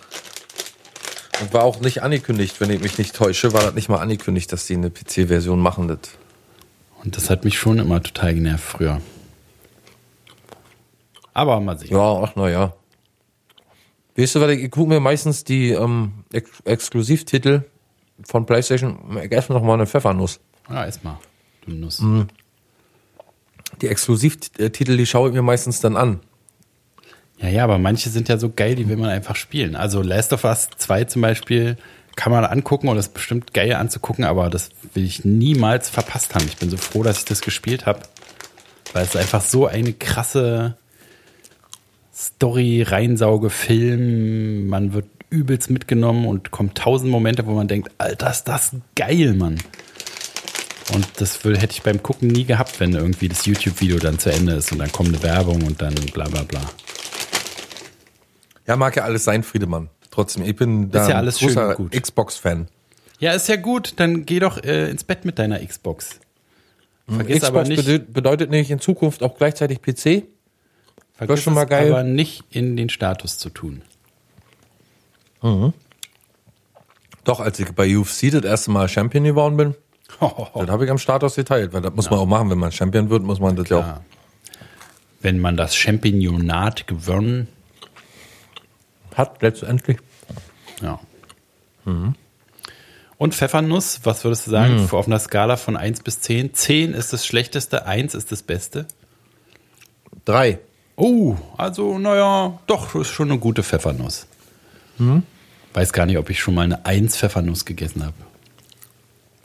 Und war auch nicht angekündigt, wenn ich mich nicht täusche, war das nicht mal angekündigt, dass die eine PC-Version machen. Das. Und das hat mich schon immer total genervt früher. Aber mal sehen. Ja, ach naja. Weißt du, was ich, ich gucke mir meistens die ähm, Ex Exklusivtitel von PlayStation. Ich esse noch mal eine Pfeffernuss. Ja, erstmal. Du Nuss. Mhm. Die Exklusivtitel, die schaue ich mir meistens dann an. Ja, ja, aber manche sind ja so geil, die will man einfach spielen. Also Last of Us 2 zum Beispiel kann man angucken und ist bestimmt geil anzugucken, aber das will ich niemals verpasst haben. Ich bin so froh, dass ich das gespielt habe, weil es einfach so eine krasse Story, Reinsauge, Film, man wird übelst mitgenommen und kommt tausend Momente, wo man denkt, Alter, ist das geil, Mann. Und das will, hätte ich beim Gucken nie gehabt, wenn irgendwie das YouTube-Video dann zu Ende ist und dann kommt eine Werbung und dann bla bla bla. Ja, mag ja alles sein, Friedemann. Trotzdem, ich bin da Ist ja alles großer. Xbox-Fan. Ja, ist ja gut. Dann geh doch äh, ins Bett mit deiner Xbox. Vergiss Xbox aber nicht, bedeutet, nicht in Zukunft auch gleichzeitig PC? vergiss schon mal geil. aber nicht in den Status zu tun. Doch, als ich bei UFC das erste Mal Champion geworden bin, das habe ich am Status geteilt, weil das muss man auch machen, wenn man Champion wird, muss man das ja auch. Ja. Wenn man das Championat gewonnen, Hat letztendlich. ja. Und Pfeffernuss, was würdest du sagen, auf einer Skala von 1 bis 10? 10 ist das Schlechteste, 1 ist das Beste. Drei. Oh, also, naja, doch, ist schon eine gute Pfeffernuss. Weiß gar nicht, ob ich schon mal eine 1 Pfeffernuss gegessen habe.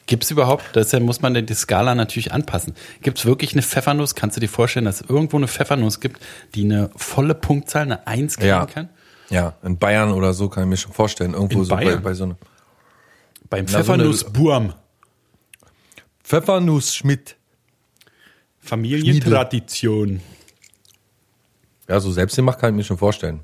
Gibt es überhaupt, deshalb muss man die Skala natürlich anpassen. Gibt es wirklich eine Pfeffernuss? Kannst du dir vorstellen, dass es irgendwo eine Pfeffernuss gibt, die eine volle Punktzahl, eine 1 kriegen Ja. kann? Ja, in Bayern oder so kann ich mir schon vorstellen. Irgendwo In so bei, Bayern? bei so einem Beim Na, so Pfeffernussburm. Pfeffernuss Schmidt. Familientradition. Ja, so selbst gemacht kann ich mir schon vorstellen.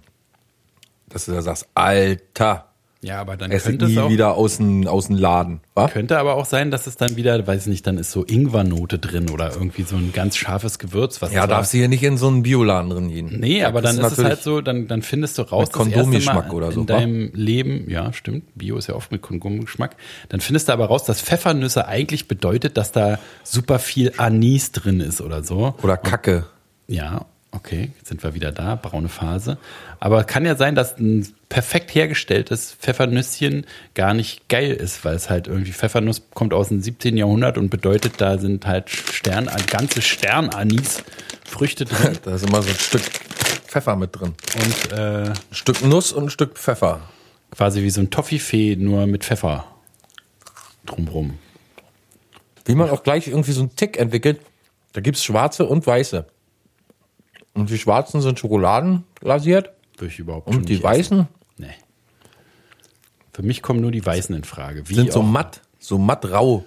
Dass du da sagst, Alter, Ja, aber dann ich könnte es nie auch, wieder aus dem, aus dem Laden. wa? könnte aber auch sein, dass es dann wieder, weiß ich nicht, dann ist so Ingwernote drin oder irgendwie so ein ganz scharfes Gewürz. Was Ja, darfst du hier nicht in so einen Bioladen drin gehen. Nee, aber dann ist, es natürlich- halt so, dann, dann findest du raus, Mit Kondomgeschmack oder so, in wa? deinem Leben, ja, stimmt, Bio ist ja oft mit Kondomgeschmack, dann findest du aber raus, dass Pfeffernüsse eigentlich bedeutet, dass da super viel Anis drin ist oder so. Oder Kacke. Ja, okay, jetzt sind wir wieder da, braune Phase. Aber kann ja sein, dass ein perfekt hergestelltes Pfeffernüsschen gar nicht geil ist, weil es halt irgendwie Pfeffernuss kommt aus dem 17. Jahrhundert und bedeutet, da sind halt Stern, ganze Sternanis Früchte drin Da ist immer so ein Stück Pfeffer mit drin. und äh, Ein Stück Nuss und ein Stück Pfeffer. quasi wie so ein Toffifee, nur mit Pfeffer drumrum. Wie man auch gleich irgendwie so einen Tick entwickelt. Da gibt's schwarze und weiße. Und die schwarzen sind schokoladenglasiert Würde ich überhaupt schon und die weißen Essen. Nee. Für mich kommen nur die Weißen in Frage. Wie sind so matt, so matt rau.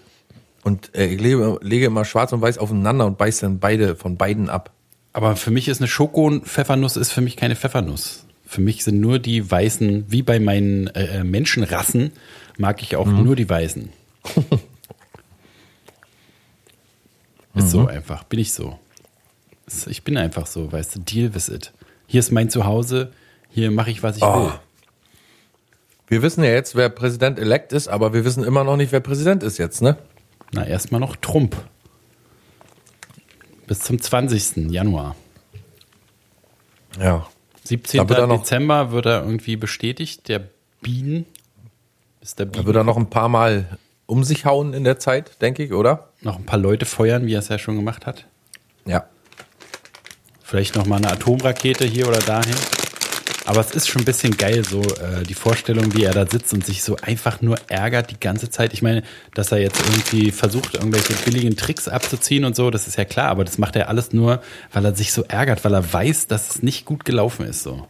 Und äh, ich lege, lege immer schwarz und weiß aufeinander und beiß dann beide von beiden ab. Aber für mich ist eine Schoko-Pfeffernuss ist für mich keine Pfeffernuss. Für mich sind nur die weißen, wie bei meinen äh, äh, Menschenrassen, mag ich auch nur die weißen. ist so einfach, bin ich so. Ich bin einfach so, weißt du, deal with it. Hier ist mein Zuhause, hier mache ich, was ich Oh. will. Wir wissen ja jetzt, wer Präsident-elekt ist, aber wir wissen immer noch nicht, wer Präsident ist jetzt, ne? Na, erstmal noch Trump. Bis zum 20. Januar. Ja. 17. Da wird er Dezember wird er irgendwie bestätigt, der Bienen. Ist der Da Bienen wird er noch ein paar Mal um sich hauen in der Zeit, denke ich, oder? noch ein paar Leute feuern, wie er es ja schon gemacht hat. Ja. Vielleicht noch mal eine Atomrakete hier oder dahin. Aber es ist schon ein bisschen geil, so äh, die Vorstellung, wie er da sitzt und sich so einfach nur ärgert die ganze Zeit. Ich meine, dass er jetzt irgendwie versucht, irgendwelche billigen Tricks abzuziehen und so, das ist ja klar, aber das macht er alles nur, weil er sich so ärgert, weil er weiß, dass es nicht gut gelaufen ist. So.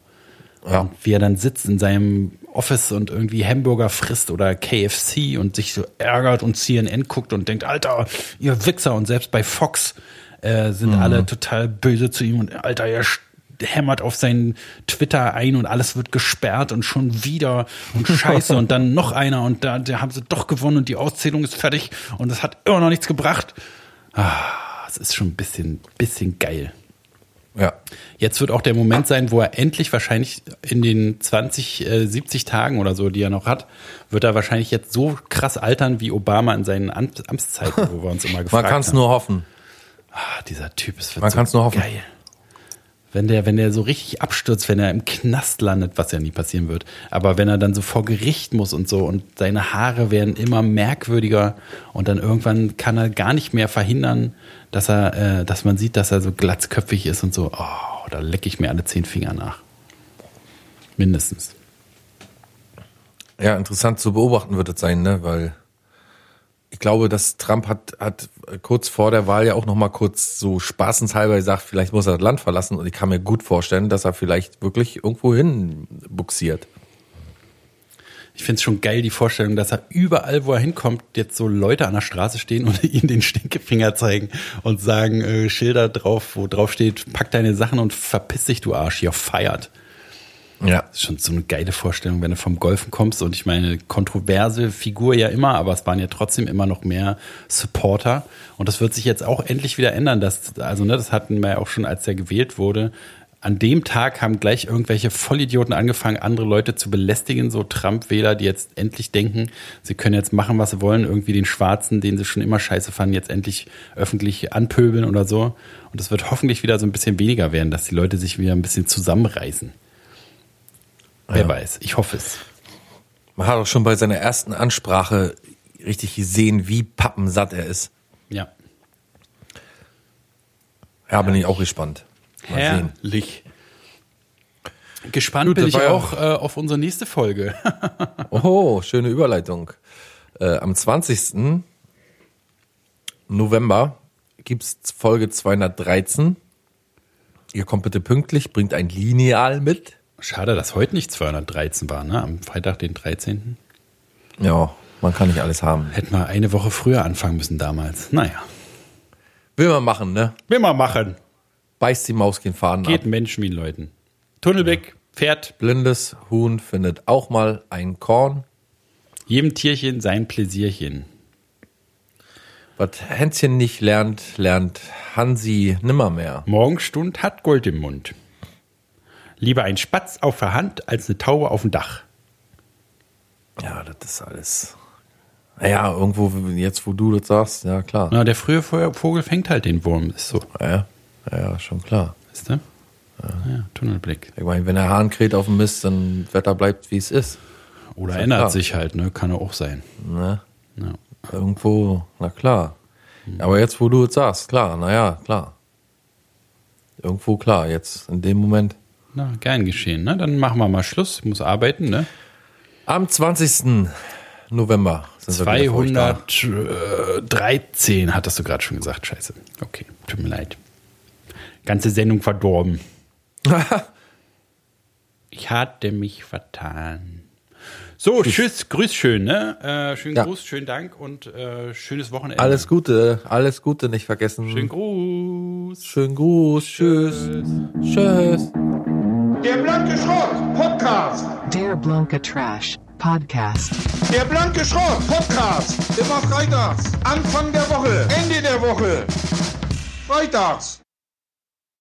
Ja. Und wie er dann sitzt in seinem Office und irgendwie Hamburger frisst oder KFC und sich so ärgert und CNN guckt und denkt, Alter, ihr Wichser. Und selbst bei Fox äh, sind alle total böse zu ihm und Alter, er hämmert auf seinen Twitter ein und alles wird gesperrt und schon wieder und scheiße und dann noch einer und da, da haben sie doch gewonnen und die Auszählung ist fertig und es hat immer noch nichts gebracht. Ah, es ist schon ein bisschen, bisschen geil. Ja. Jetzt wird auch der Moment sein, wo er endlich wahrscheinlich in den 20, äh, 70 Tagen oder so, die er noch hat, wird er wahrscheinlich jetzt so krass altern wie Obama in seinen Am- Amtszeiten, wo wir uns immer gefragt Man kann es haben. nur hoffen. Ah, dieser Typ ist Man so kann's nur hoffen. geil. Wenn der, wenn der so richtig abstürzt, wenn er im Knast landet, was ja nie passieren wird, aber wenn er dann so vor Gericht muss und so und seine Haare werden immer merkwürdiger und dann irgendwann kann er gar nicht mehr verhindern, dass er, äh, dass man sieht, dass er so glatzköpfig ist und so, oh, da lecke ich mir alle zehn Finger nach. Mindestens. Ja, interessant zu beobachten wird es sein, ne? Weil ich glaube, dass Trump hat, hat kurz vor der Wahl ja auch noch mal kurz so spaßenshalber gesagt, vielleicht muss er das Land verlassen. Und ich kann mir gut vorstellen, dass er vielleicht wirklich irgendwo hin buxiert. Ich finde es schon geil, die Vorstellung, dass er überall, wo er hinkommt, jetzt so Leute an der Straße stehen und ihm den Stinkefinger zeigen und sagen, äh, Schilder drauf, wo drauf steht, pack deine Sachen und verpiss dich, du Arsch, ihr feiert. Ja. Das ist schon so eine geile Vorstellung, wenn du vom Golfen kommst und ich meine, kontroverse Figur ja immer, aber es waren ja trotzdem immer noch mehr Supporter und das wird sich jetzt auch endlich wieder ändern, dass, also ne, das hatten wir ja auch schon, als er gewählt wurde, an dem Tag haben gleich irgendwelche Vollidioten angefangen, andere Leute zu belästigen, so Trump-Wähler, die jetzt endlich denken, sie können jetzt machen, was sie wollen, irgendwie den Schwarzen, den sie schon immer scheiße fanden, jetzt endlich öffentlich anpöbeln oder so. Und es wird hoffentlich wieder so ein bisschen weniger werden, dass die Leute sich wieder ein bisschen zusammenreißen. Wer weiß, ich hoffe es. Man hat auch schon bei seiner ersten Ansprache richtig gesehen, wie pappensatt er ist. Ja. Ja, bin ich auch gespannt. Mal sehen. Herrlich. Gespannt Gut, bin ich ja- auch äh, auf unsere nächste Folge. Oh, schöne Überleitung. Äh, am 20. November gibt's Folge 213. Ihr kommt bitte pünktlich, bringt ein Lineal mit. Schade, dass heute nicht 213 war, ne? Am Freitag, den 13. Ja, man kann nicht alles haben. Hätten wir eine Woche früher anfangen müssen damals. Naja. Will man machen, ne? Will man machen. Beißt die Maus keinen Faden Geht ab. Menschen wie Leuten. Tunnelblick, Pferd, Blindes Huhn findet auch mal ein Korn. jedem Tierchen sein Pläsierchen. Was Hänschen nicht lernt, lernt Hansi nimmermehr. Morgenstund hat Gold im Mund. Lieber ein Spatz auf der Hand als eine Taube auf dem Dach. Ja, das ist alles. Naja, irgendwo, jetzt wo du das sagst, ja klar. Na, der frühe Vogel fängt halt den Wurm, ist so, Ja, ja, ja schon klar. weißt du? Ja, Tunnelblick. Ich meine, wenn der Hahn kräht auf dem Mist, dann Wetter bleibt, wie es ist. Oder Ist ja ändert klar. sich halt, ne? Kann ja auch sein. Ne? Ja. Irgendwo, na klar. Aber jetzt, wo du es sagst, klar, naja, klar. Irgendwo klar, jetzt in dem Moment. Na, gern geschehen, ne? Dann machen wir mal Schluss. Muss arbeiten, ne? Am 20. November sind wir wieder für euch da. 213 hattest du gerade schon gesagt. Scheiße. Okay, tut mir leid. Ganze Sendung verdorben. ich hatte mich vertan. So, tschüss, grüß schön, ne? Äh, schönen Ja. Gruß, schönen Dank und äh, schönes Wochenende. Alles Gute, alles Gute nicht vergessen. Schönen Gruß. Schönen Gruß, tschüss. Tschüss. Der blanke Schrott Podcast. Der Blanca Trash Podcast. Der blanke Schrott Podcast. Immer freitags. Anfang der Woche. Ende der Woche. Freitags.